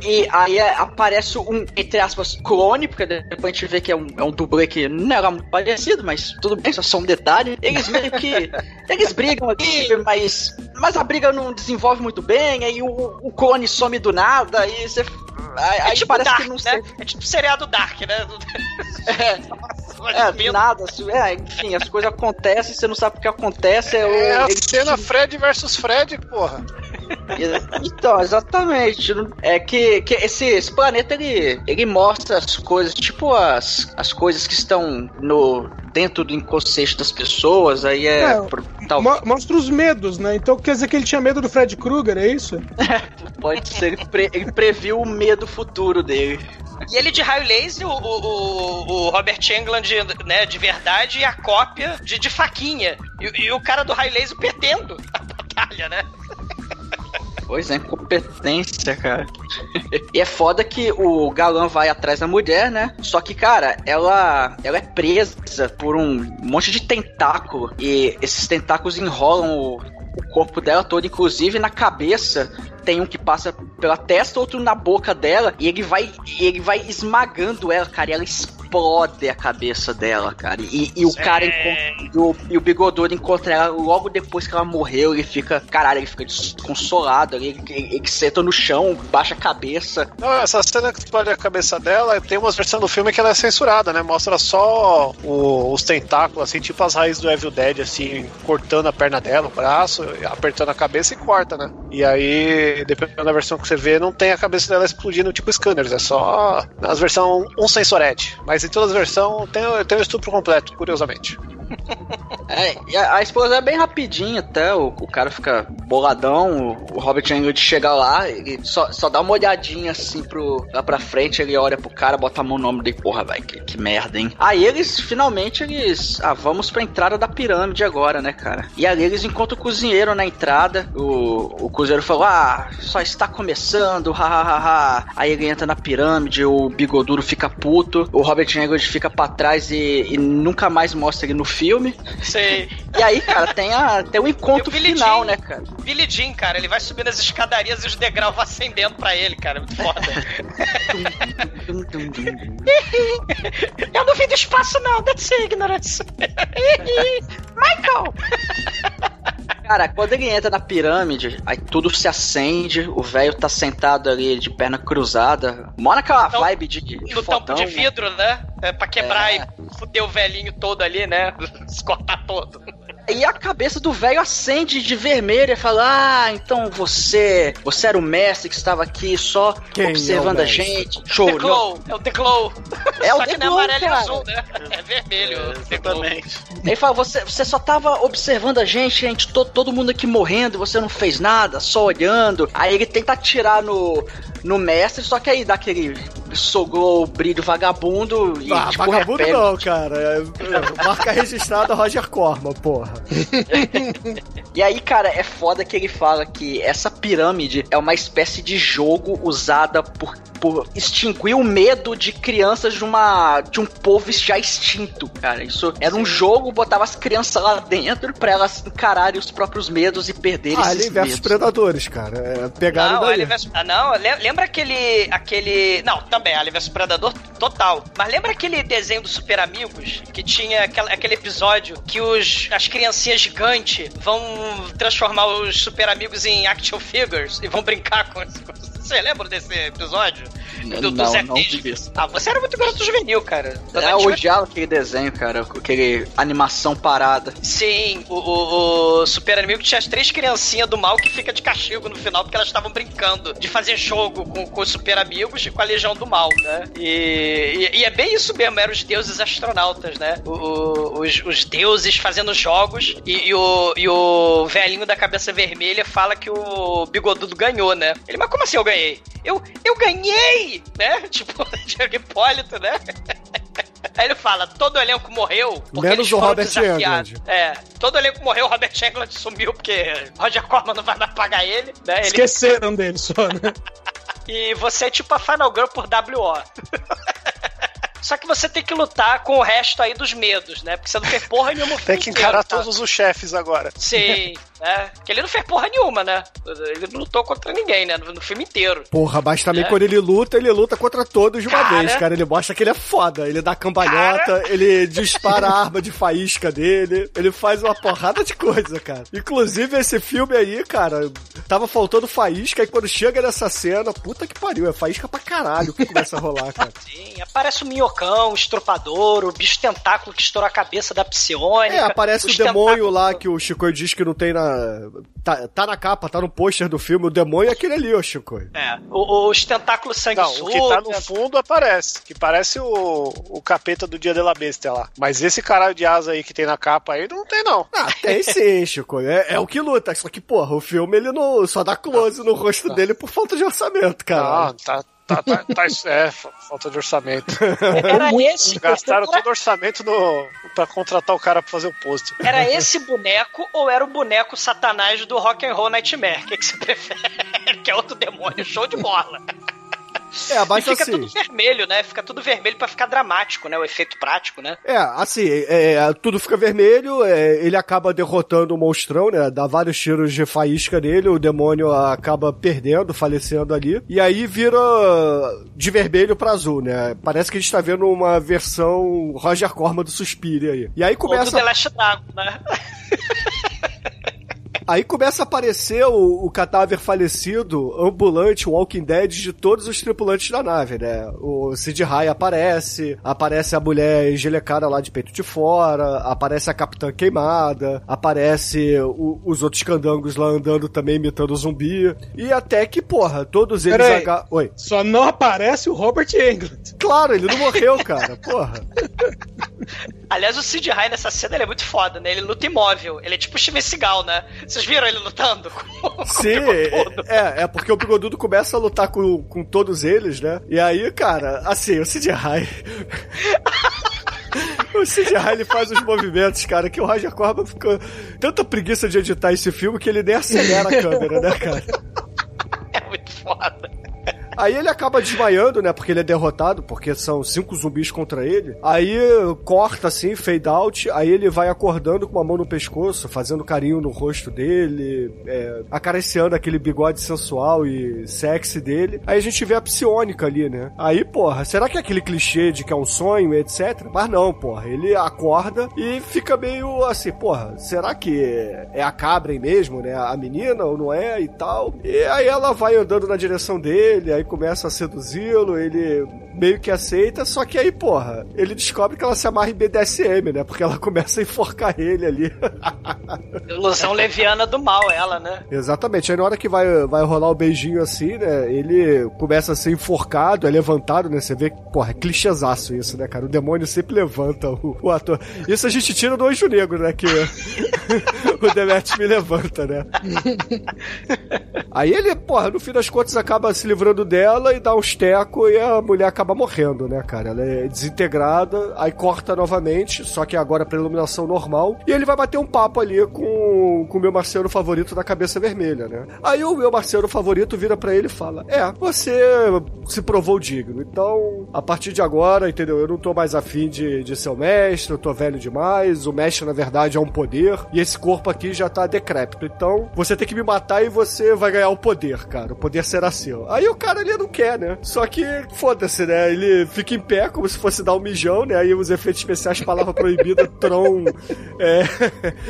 E aí é, aparece um, entre aspas, clone, porque depois a gente vê que é um, é um dublê que não era muito parecido, mas tudo bem, só só um detalhe. Eles meio que. [laughs] eles brigam ali, mas. Mas a briga não desenvolve muito bem, aí o, o clone some do nada, aí você. Aí, É aí tipo parece Dark, que não né? É tipo seriado Dark, né? [laughs] É, do nada, assim, é, enfim, as coisas acontecem, você não sabe o que acontece. É, o- É a ele- cena Fred versus Fred, porra. Então, exatamente. É que, que esse, esse planeta ele, ele mostra as coisas, tipo as, as coisas que estão no dentro do inconsciente das pessoas. Aí é. É, pro- tal- Mo- Mostra os medos, né? Então quer dizer que ele tinha medo do Fred Krueger, é isso? [laughs] pode ser, ele, pre- ele previu o medo futuro dele. E ele de raio laser, o, o, o- Robert Englund, né, de verdade, e a cópia de, de faquinha. E, e o cara do raio laser perdendo a batalha, né? Pois é, incompetência, cara. e é foda que o galã vai atrás da mulher, né? Só que, cara, ela, ela é presa por um monte de tentáculo. E esses tentáculos enrolam o, o corpo dela todo, inclusive na cabeça. Tem um que passa pela testa, outro na boca dela, e ele vai, ele vai esmagando ela, cara, e ela a cabeça dela, cara. E, e o cara encontra, e o, e o bigodudo encontra ela logo depois que ela morreu, ele fica, caralho, ele fica desconsolado, ele, ele, ele senta no chão, baixa a cabeça. Não, essa cena que explode a cabeça dela, tem umas versões do filme que ela é censurada, né? Mostra só o- os tentáculos, assim, tipo as raízes do Evil Dead, assim, cortando a perna dela, o braço, apertando a cabeça e corta, né? E aí, dependendo da versão que você vê, não tem a cabeça dela explodindo tipo scanners, é só nas versões um sensorete. Mas em todas as versões tem, tem o estupro completo, curiosamente. É, a, a esposa é bem rapidinha até, o, o cara fica boladão, o, o Robert Englund chega lá, ele só, só dá uma olhadinha assim pro, lá pra frente, ele olha pro cara, bota a mão no ombro dele, porra, velho, que, que merda, hein? Aí eles, finalmente, eles, ah, vamos pra entrada da pirâmide agora, né, cara? E ali eles encontram o cozinheiro na entrada, o, o cozinheiro falou, ah, só está começando, hahaha. Aí ele entra na pirâmide, o bigoduro fica puto, o Robert Englund fica pra trás e, e nunca mais mostra ele no filme. Sei. E aí, cara, tem, a, tem o encontro o final, Jean. né, cara? Billy Jean, cara, ele vai subindo as escadarias e os degraus vão acendendo pra ele, cara. é Muito foda. Eu não vim do espaço, não. That's ignorance. [laughs] Michael! Cara, quando ele entra na pirâmide, aí tudo se acende, o velho tá sentado ali de perna cruzada. Mora aquela Então, vibe de, de No tampo fodão, de né? vidro, né? É, pra quebrar É. e fuder o velhinho todo ali, né? [laughs] Se cortar todo. E a cabeça do velho acende de vermelho e fala: Ah, então você. Você era o mestre que estava aqui só Quem observando é o a gente. Show, The. Glow, é o The Glow. É o Só The que não é Glow, amarelo e cara. azul, né? É vermelho. Glow. Exatamente. Ele fala, você, você só tava observando a gente, a gente todo, todo mundo aqui morrendo, você não fez nada, só olhando. Aí ele tenta atirar no, no mestre, só que aí dá aquele soglou o brilho vagabundo e Ah, tipo, vagabundo repele. não, cara. É, é, marca registrada Roger Corman, porra. [laughs] E aí, cara, é foda que ele fala que essa pirâmide é uma espécie de jogo usada por, por extinguir o medo de crianças de uma de um povo já extinto, cara. Isso era um jogo, botava as crianças lá dentro pra elas encararem os próprios medos e perderem esses Alien versus medos. Predadores, cara. É, pegaram Não, daí. Vs. Ah, não, le- lembra aquele. aquele. Não, também, Alien vs Predador total. Mas lembra aquele desenho dos Super Amigos? Que tinha aquela- aquele episódio que os, as criancinhas gigantes vão transformar os Super Amigos em action figures e vão brincar com os, com os Você lembra desse episódio? Do, do Não, Zé não. Ah, você era muito garoto juvenil, cara. É, eu odiava aquele desenho, cara, aquele animação parada. Sim, o, o, o Super Amigo tinha as três criancinhas do mal que fica de castigo no final porque elas estavam brincando de fazer jogo com, com os Super Amigos e com a Legião do Mal, né? E, e, e é bem isso mesmo, eram os deuses astronautas, né? O- o- os, os deuses fazendo jogos e, e o, e o velhinho da cabeça vermelha fala que o bigodudo ganhou, né? Ele, mas como assim eu ganhei? Eu, eu ganhei! Né? [laughs] Tipo, [laughs] Diego Hipólito, né? [laughs] Aí ele fala, todo o elenco morreu porque Menos eles o foram Robert desafiados. Englund. É, todo o elenco morreu, o Robert Englund sumiu porque Roger Corman não vai mais pagar ele, né? Ele- Esqueceram dele só, né? E você é tipo a Final Girl por WO. [laughs] Só que você tem que lutar com o resto aí dos medos, né? Porque você não fez porra nenhuma. Tem que inteiro, encarar tá? todos os chefes agora. Sim, [laughs] né? Porque ele não fez porra nenhuma, né? Ele não lutou contra ninguém, né? No, no filme inteiro. Porra, mas também É. quando ele luta, ele luta contra todos de uma Cara. vez, cara. Ele mostra que ele é foda. Ele dá cambalhota, ele dispara a arma de faísca dele, ele faz uma porrada de coisa, cara. Inclusive, esse filme aí, cara, tava faltando faísca, e quando chega nessa cena, puta que pariu, é faísca pra caralho que começa a rolar, cara. Sim, aparece o minhocão, o estrupador, o bicho tentáculo que estoura a cabeça da psionica. É, aparece o demônio lá que o Chico diz que não tem na. Tá, tá na capa, tá no pôster do filme. O demônio é aquele ali, ô Chico. É, o- os tentáculos Não, sanguessugas. o que tá no fundo aparece. Que parece o, o capeta do Dia de la Bestia lá. Mas esse caralho de asa aí que tem na capa aí não tem, não. Ah, tem sim, [laughs] Chico. É, é o que luta. Só que, porra, o filme ele não só dá close no rosto dele por falta de orçamento, cara. Não, tá. Tá, tá, tá- é, fa- falta de orçamento. Era esse. Gastaram todo o orçamento no, pra contratar o cara pra fazer o post. Era esse boneco ou era o boneco satanás do Rock and Roll Nightmare? O que, que você [laughs] prefere? que é outro demônio, show de bola. É, E basta fica assim. tudo vermelho, né? Fica tudo vermelho pra ficar dramático, né? O efeito prático, né? É, assim, é, tudo fica vermelho, é, ele acaba derrotando o monstrão, né? Dá vários tiros de faísca nele, o demônio acaba perdendo, falecendo ali. E aí vira de vermelho pra azul, né? Parece que a gente tá vendo uma versão Roger Corman do Suspiria aí. E aí Ou do começa. The Last Dragon, né? [laughs] Aí começa a aparecer o, o cadáver falecido, ambulante, Walking Dead de todos os tripulantes da nave, né? O Sid Rai aparece, aparece a mulher engelecada lá de peito de fora, aparece a capitã queimada, aparece o- os outros candangos lá andando também imitando zumbi. E até que, porra, todos eles... Peraí. aga- Oi. Só não aparece o Robert Englund. Claro, ele não morreu, cara, porra. [laughs] Aliás, o Sid Rai nessa cena ele é muito foda, né? Ele luta imóvel. Ele é tipo o Steven Seagal, né? Vocês viram ele lutando? Com- com Sim, [laughs] bigodudo? é, é porque o Bigodudo começa a lutar com, com todos eles, né? E aí, cara, assim, o Sid Rai. [laughs] O Sid ele faz os movimentos, cara, que o Roger Corman ficou tanta preguiça de editar esse filme que ele nem acelera a câmera, né, cara? [laughs] É muito foda. Aí ele acaba desmaiando, né? Porque ele é derrotado, porque são cinco zumbis contra ele. Aí corta assim, fade out. Aí ele vai acordando com uma mão no pescoço, fazendo carinho no rosto dele, é, acariciando aquele bigode sensual e sexy dele. Aí a gente vê a psionica ali, né? Aí, porra, será que é aquele clichê de que é um sonho, etc? Mas não, porra. Ele acorda e fica meio assim, porra, será que é a Cabren mesmo, né? A menina ou não é e tal? E aí ela vai andando na direção dele, aí começa a seduzi-lo, ele meio que aceita, só que aí, porra, ele descobre que ela se amarra em BDSM, né? Porque ela [laughs] começa a enforcar ele ali. [laughs] Ilusão leviana do mal, ela, né? Exatamente. Aí na hora que vai, vai rolar o beijinho assim, né? Ele começa a ser enforcado, é levantado, né? Você vê que, porra, é clichêzaço isso, né, cara? O demônio sempre levanta o, o ator. Isso a gente tira do Anjo Negro, né? Que [laughs] o Demet me levanta, né? Aí ele, porra, no fim das contas acaba se livrando dela e dá uns tecos e a mulher acaba morrendo, né, cara? Ela é desintegrada, aí corta novamente, só que agora pra iluminação normal. E ele vai bater um papo ali com, o meu marceiro favorito da cabeça vermelha, né? Aí o meu marceiro favorito vira pra ele e fala: É, você se provou digno, então a partir de agora, entendeu? Eu não tô mais afim de, de ser o mestre, eu tô velho demais. O mestre, na verdade, é um poder e esse corpo aqui já tá decrépito. Então você tem que me matar e você vai ganhar é o poder, cara. O poder será seu. Aí o cara ali não quer, né? Só que, foda-se, né? Ele fica em pé como se fosse dar um mijão, né? Aí os efeitos especiais, palavra proibida, [laughs] Tron. É...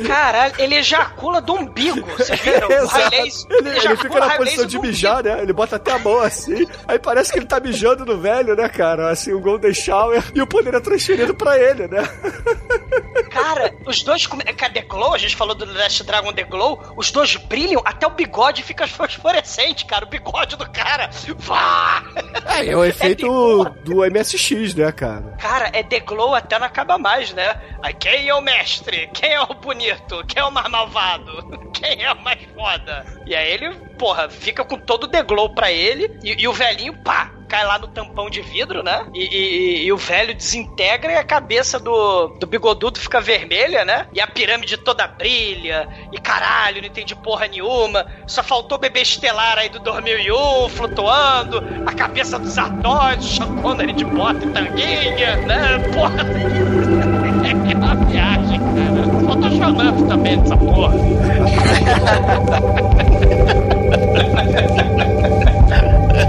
Caralho, ele ejacula do umbigo. Vocês viram? [laughs] O Ele, ele ejacula fica na posição de mijar, né? Ele bota até a mão assim. Aí parece que ele tá mijando no velho, né, cara? Assim, um Golden Shower. E o poder é transferido pra ele, né? [laughs] Cara, os dois. come- Cadê Glow? A gente falou do Last Dragon The Glow. Os dois brilham, até o bigode fica fosforescente, cara. O bigode do cara. Vá! É, é o efeito do MSX, né, cara? Cara, é The Glow até não acaba mais, né? Quem é o mestre? Quem é o bonito? Quem é o mais malvado? [laughs] Quem é o mais foda? E aí ele, porra, fica com todo o The Glow pra ele e, e o velhinho, pá, cai lá no tampão de vidro, né? E, e- e o velho desintegra e a cabeça do, do bigodudo fica vermelha, né? E a pirâmide toda brilha. E caralho, não entendi porra nenhuma. Só faltou o bebê estelar aí do 2001 flutuando. A cabeça dos o Sean Connery de bota e tanguinha, né? Porra, [laughs] é uma viagem, cara. Faltou Shonuff também nessa porra. [laughs]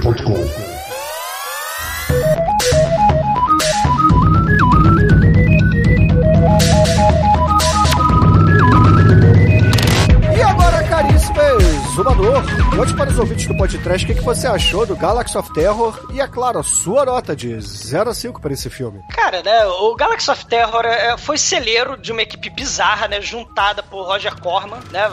Portugal. Conte para os ouvintes do podcast o que, você achou do Galaxy of Terror e, é claro, a sua nota de 0 a 5 para esse filme. Cara, né, o Galaxy of Terror é, foi celeiro de uma equipe bizarra, né, juntada por Roger Corman, né,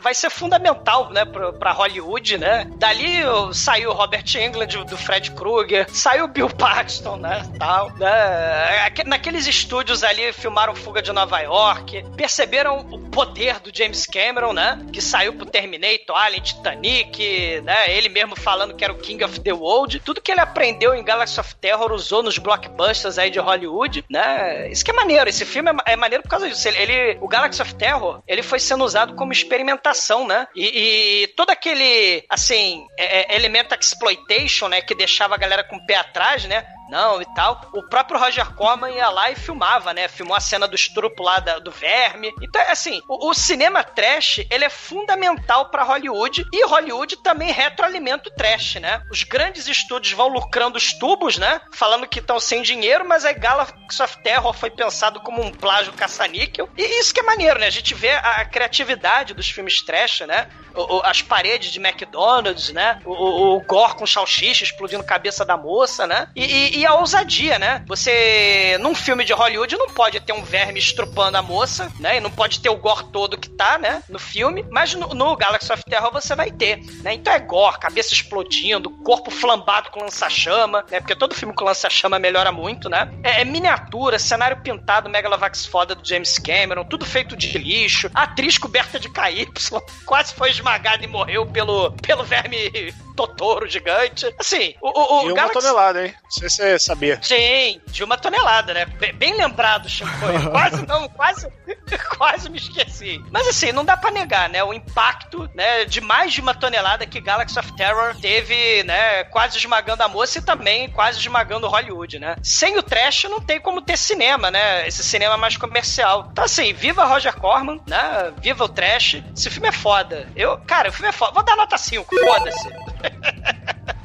vai, ser fundamental, né, pra Hollywood, né. Dali saiu Robert Englund do Fred Krueger, saiu Bill [laughs] Paxton, né, tal, né. Aque- Naqueles estúdios ali filmaram Fuga de Nova York, perceberam o poder do James Cameron, né, que saiu pro Terminator, Alien, Titanic, né, ele mesmo falando que era o King of the World, tudo que ele aprendeu em Galaxy of Terror usou nos blockbusters aí de Hollywood, né? Isso que é maneiro, esse filme é, é maneiro por causa disso. Ele, ele- o Galaxy of Terror, ele foi sendo usado como experimentação, né? E, e todo aquele, assim, é- é, elemento exploitation, né, que deixava a galera com o pé atrás, né? Não, e tal. O próprio Roger Corman ia lá e filmava, né? Filmou a cena do estrupo lá da- do verme. Então, assim, o, o cinema trash, ele é fundamental pra Hollywood e Hollywood também retroalimenta o trash, né? Os grandes estúdios vão lucrando os tubos, né? Falando que estão sem dinheiro, mas a Galaxy of Terror foi pensado como um plágio caça-níquel. E isso que é maneiro, né? A gente vê a, a criatividade dos filmes trash, né? O- o- as paredes de McDonald's, né? O, o, o gore com salsicha explodindo cabeça da moça, né? E, e- e a ousadia, né? Você, num filme de Hollywood, não pode ter um verme estrupando a moça, né? E não pode ter o gore todo que tá, né? No filme. Mas no, no Galaxy of Terror você vai ter, né? Então é gore, cabeça explodindo, corpo flambado com lança-chama, né? Porque todo filme com lança-chama melhora muito, né? É, é miniatura, cenário pintado, Megalovax foda do James Cameron, tudo feito de lixo. Atriz coberta de KY, [laughs] quase foi esmagada e morreu pelo, pelo verme [laughs] Totoro gigante. Assim, o, o, o E uma Galaxy- tonelada, hein? Não sei se você sabia. Sim, de uma tonelada, né? Bem, bem lembrado, Chico. [laughs] quase não, quase, [laughs] quase me esqueci. Mas assim, não dá pra negar, né? O impacto, né, de mais de uma tonelada que Galaxy of Terror teve, né, quase esmagando a moça e também quase esmagando Hollywood, né? Sem o trash não tem como ter cinema, né? Esse cinema mais comercial. Então assim, viva Roger Corman, né? Viva o trash. Esse filme é foda. Eu, cara, o filme é foda. Vou dar nota 5, foda-se. [laughs]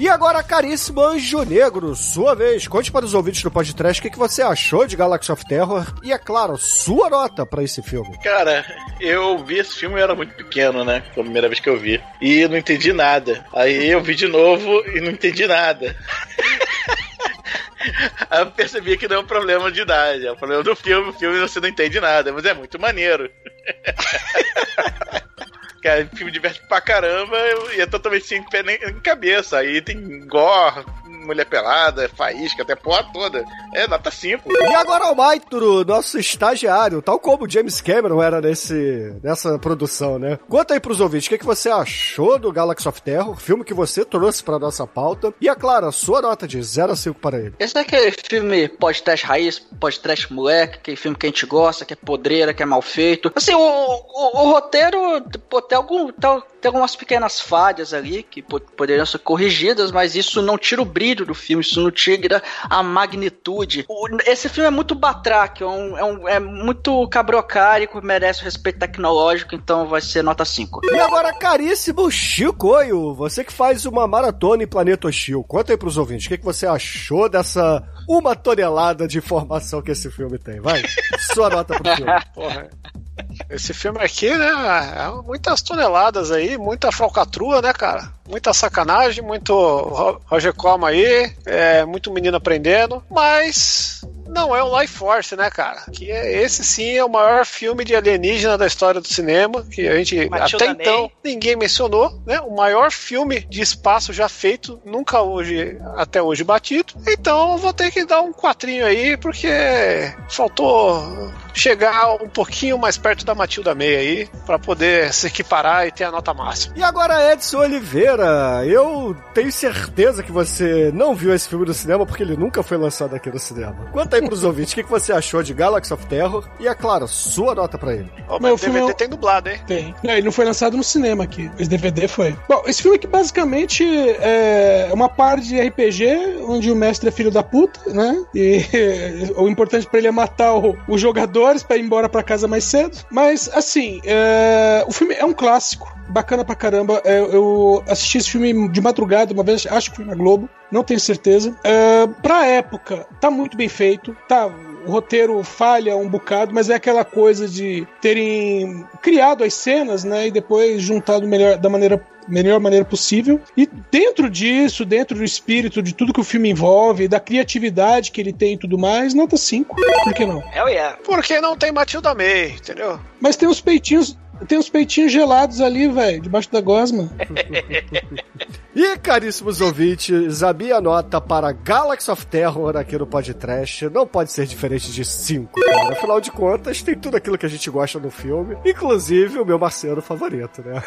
E agora, caríssimo Anjo Negro, sua vez, conte para os ouvintes do podcast o que, você achou de Galaxy of Terror e, é claro, sua nota para esse filme. Cara, eu vi esse filme eu era muito pequeno, né? Foi a primeira vez que eu vi. E não entendi nada. Aí eu vi de novo e não entendi nada. [laughs] Eu percebi que não é um problema de idade, é um problema do filme. O filme você não entende nada, mas é muito maneiro. [laughs] Cara, filme divertido pra caramba e é totalmente sem pé nem em cabeça. Aí tem gore, mulher pelada, faísca, até porra toda. É nota 5. E agora o Maituro, nosso estagiário, tal como o James Cameron era nesse, nessa produção, né? Conta aí pros ouvintes, o que, que você achou do Galaxy of Terror, filme que você trouxe pra nossa pauta. E, é claro, a sua nota de 0 a 5 para ele. Esse é aquele filme podcast raiz, podcast moleque, aquele filme que a gente gosta, que é podreira, que é mal feito. Assim, o, o, o roteiro, pô, tem, algum, tem, tem algumas pequenas falhas ali que po- poderiam ser corrigidas, mas isso não tira o brilho do filme, isso não tira a magnitude. O- esse filme é muito batraque, é, um, é, um- é muito cabrocárico, merece o respeito tecnológico, então vai ser nota 5. E agora, caríssimo Chicoio, você que faz uma maratona em Planeta Hostil, conta aí pros ouvintes, o que, que você achou dessa uma tonelada de informação que esse filme tem? Vai, [laughs] sua nota pro filme. Porra. Esse filme aqui, né? É muitas toneladas aí, muita falcatrua, né, cara? Muita sacanagem, muito Ro- Roger Corman aí, é, muito menino aprendendo, mas não é um Life Force, né, cara? Que é, esse sim é o maior filme de alienígena da história do cinema, que a gente Matilda até então Ney. ninguém mencionou, né? O maior filme de espaço já feito, nunca hoje, até hoje batido. Então eu vou ter que dar um quatrinho aí, porque faltou chegar um pouquinho mais perto da Matilda May aí, pra poder se equiparar e ter a nota máxima. E agora, Edson Oliveira, eu tenho certeza que você não viu esse filme no cinema porque ele nunca foi lançado aqui no cinema. Conta aí pros [laughs] ouvintes o que, que você achou de Galaxy of Terror e, é claro, sua nota pra ele. Ó, Mas o o filme DVD é tem dublado, hein? Tem. Não, ele não foi lançado no cinema aqui. Esse DVD foi. Bom, esse filme aqui basicamente é uma parte de RPG onde o mestre é filho da puta, né? E [laughs] o importante pra ele é matar o- os jogadores pra ir embora pra casa mais cedo. Mas, assim, é, o filme é um clássico. Bacana pra caramba. É, eu assisti esse filme de madrugada uma vez, acho que foi na Globo, não tenho certeza. É, pra época, tá muito bem feito. Tá, o roteiro falha um bocado, mas é aquela coisa de terem criado as cenas, né, e depois juntado melhor, da maneira melhor maneira possível. E dentro disso, dentro do espírito de tudo que o filme envolve, da criatividade que ele tem e tudo mais, nota 5. Por que não? Hell yeah. Porque não tem Matilda May, entendeu? Mas tem uns peitinhos, tem uns peitinhos gelados ali, velho, debaixo da gosma. [laughs] E, caríssimos ouvintes, a minha nota para Galaxy of Terror aqui no Podcast não pode ser diferente de 5, cara. Afinal de contas, tem tudo aquilo que a gente gosta no filme, inclusive o meu Marcelo favorito, né?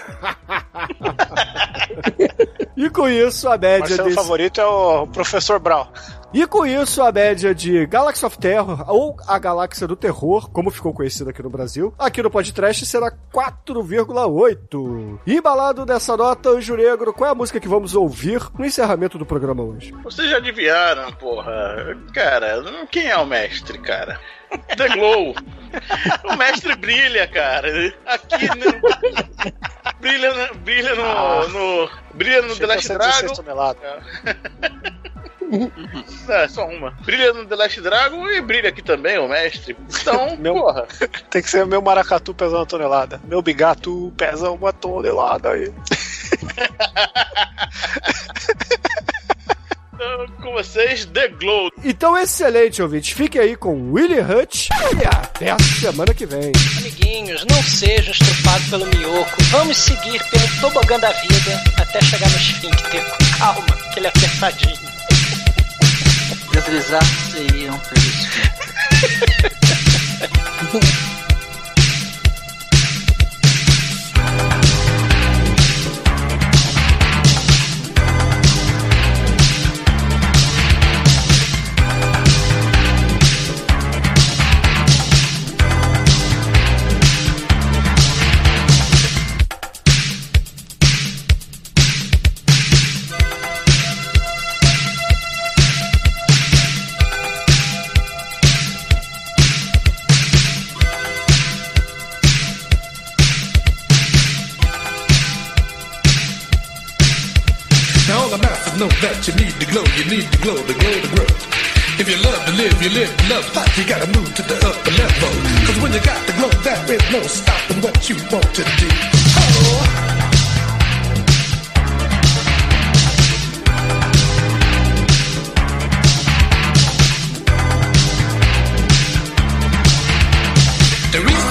[laughs] e com isso, a média Marcelo desse... favorito é o Professor Brown. E com isso, a média de Galaxy of Terror, ou a Galáxia do Terror, como ficou conhecido aqui no Brasil, aqui no podcast será 4,8. E embalado dessa nota, Anjo Negro, qual é a música que vamos ouvir no encerramento do programa hoje? Vocês já adivinharam, porra. Cara, quem é o mestre, cara? The Glow. O mestre brilha, cara. Aqui no... brilha, no- brilha no, no brilha no The Last ser 16 Dragon. Não, é só uma. Brilha no The Last Dragon e brilha aqui também, o mestre. Então, [laughs] Meu- porra. Tem que ser meu maracatu pesa uma tonelada. Meu bigatu pesa uma tonelada aí. [laughs] Então, com vocês, The Glow. Então, excelente, ouvintes. Fiquem aí com Willie Hutch e até a semana que vem. Amiguinhos, não sejam estrupados pelo minhoco. Vamos seguir pelo tobogã da vida até chegar no esfíncter. Calma, que ele é apertadinho. Deslizar seriam felizes. [laughs] know that you need to glow, you need to glow, to glow, to grow. If you love to live, you live to love hot, you gotta move to the upper level. Cause when you got the glow, there is no stopping what you want to do. To reach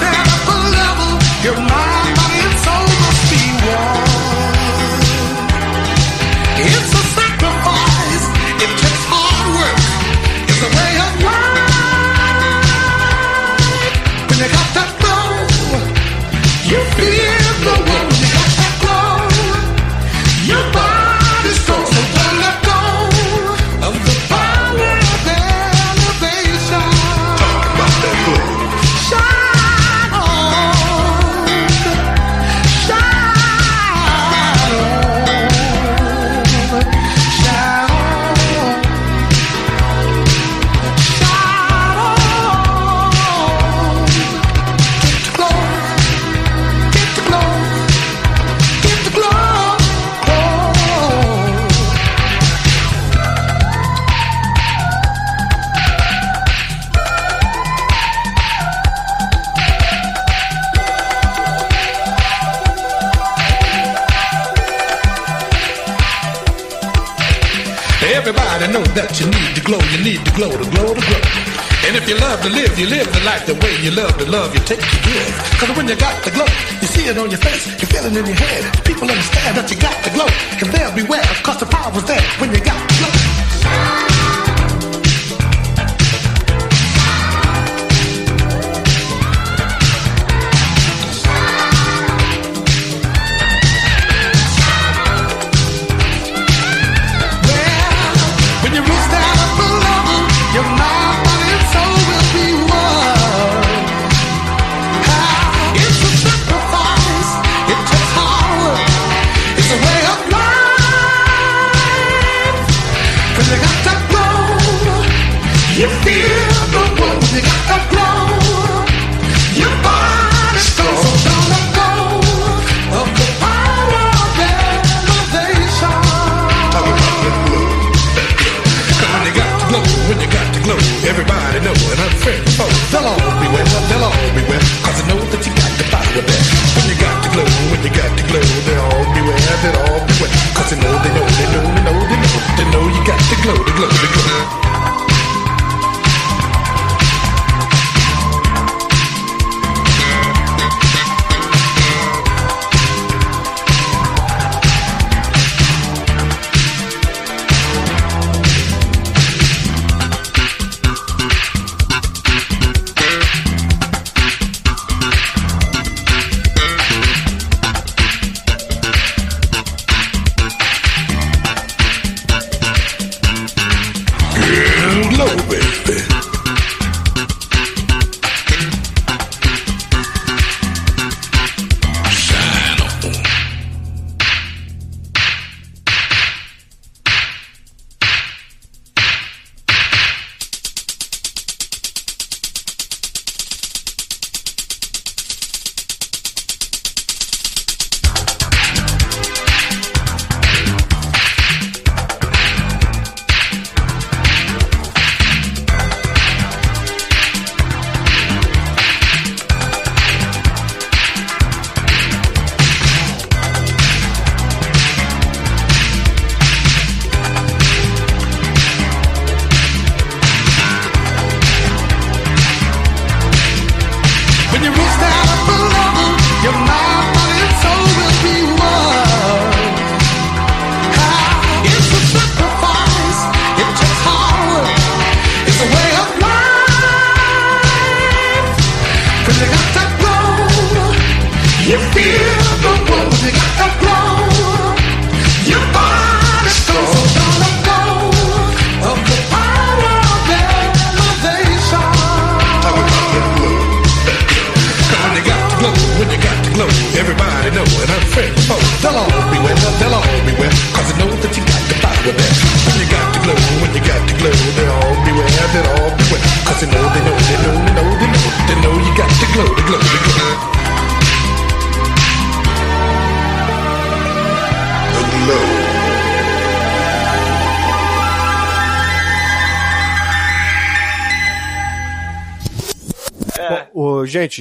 glow, to glow, to glow. And if you love to live, you live the life the way you love to love, you take to give. Cause when you got the glow, you see it on your face, you feel it in your head. People understand that you got the glow, and they'll beware, cause the power's there when you got the glow. fellow. Beware the fellow, beware, cause I know that you got the body with that. When you got the glow, when you got the glow, they all beware, they all beware, cause they know, they know, they know, they know, they know.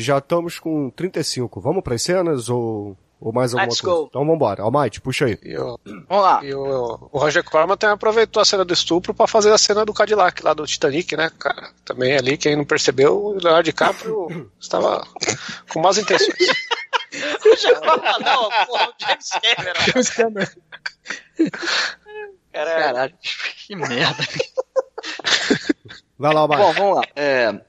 Gente, já estamos com 35. Vamos para as cenas ou, ou mais alguma Let's coisa? go. Então vambora. Almighty, puxa aí. E o, Vamos lá. e o, o Roger Corman também aproveitou a cena do estupro pra fazer a cena do Cadillac lá do Titanic, né, cara? Também ali, quem não percebeu, o Leonardo DiCaprio [laughs] estava com más intenções. [laughs] não, porra, o James Cameron. James Cameron. Caralho, que merda. Vai lá, Almighty. Bom, vamos lá. É,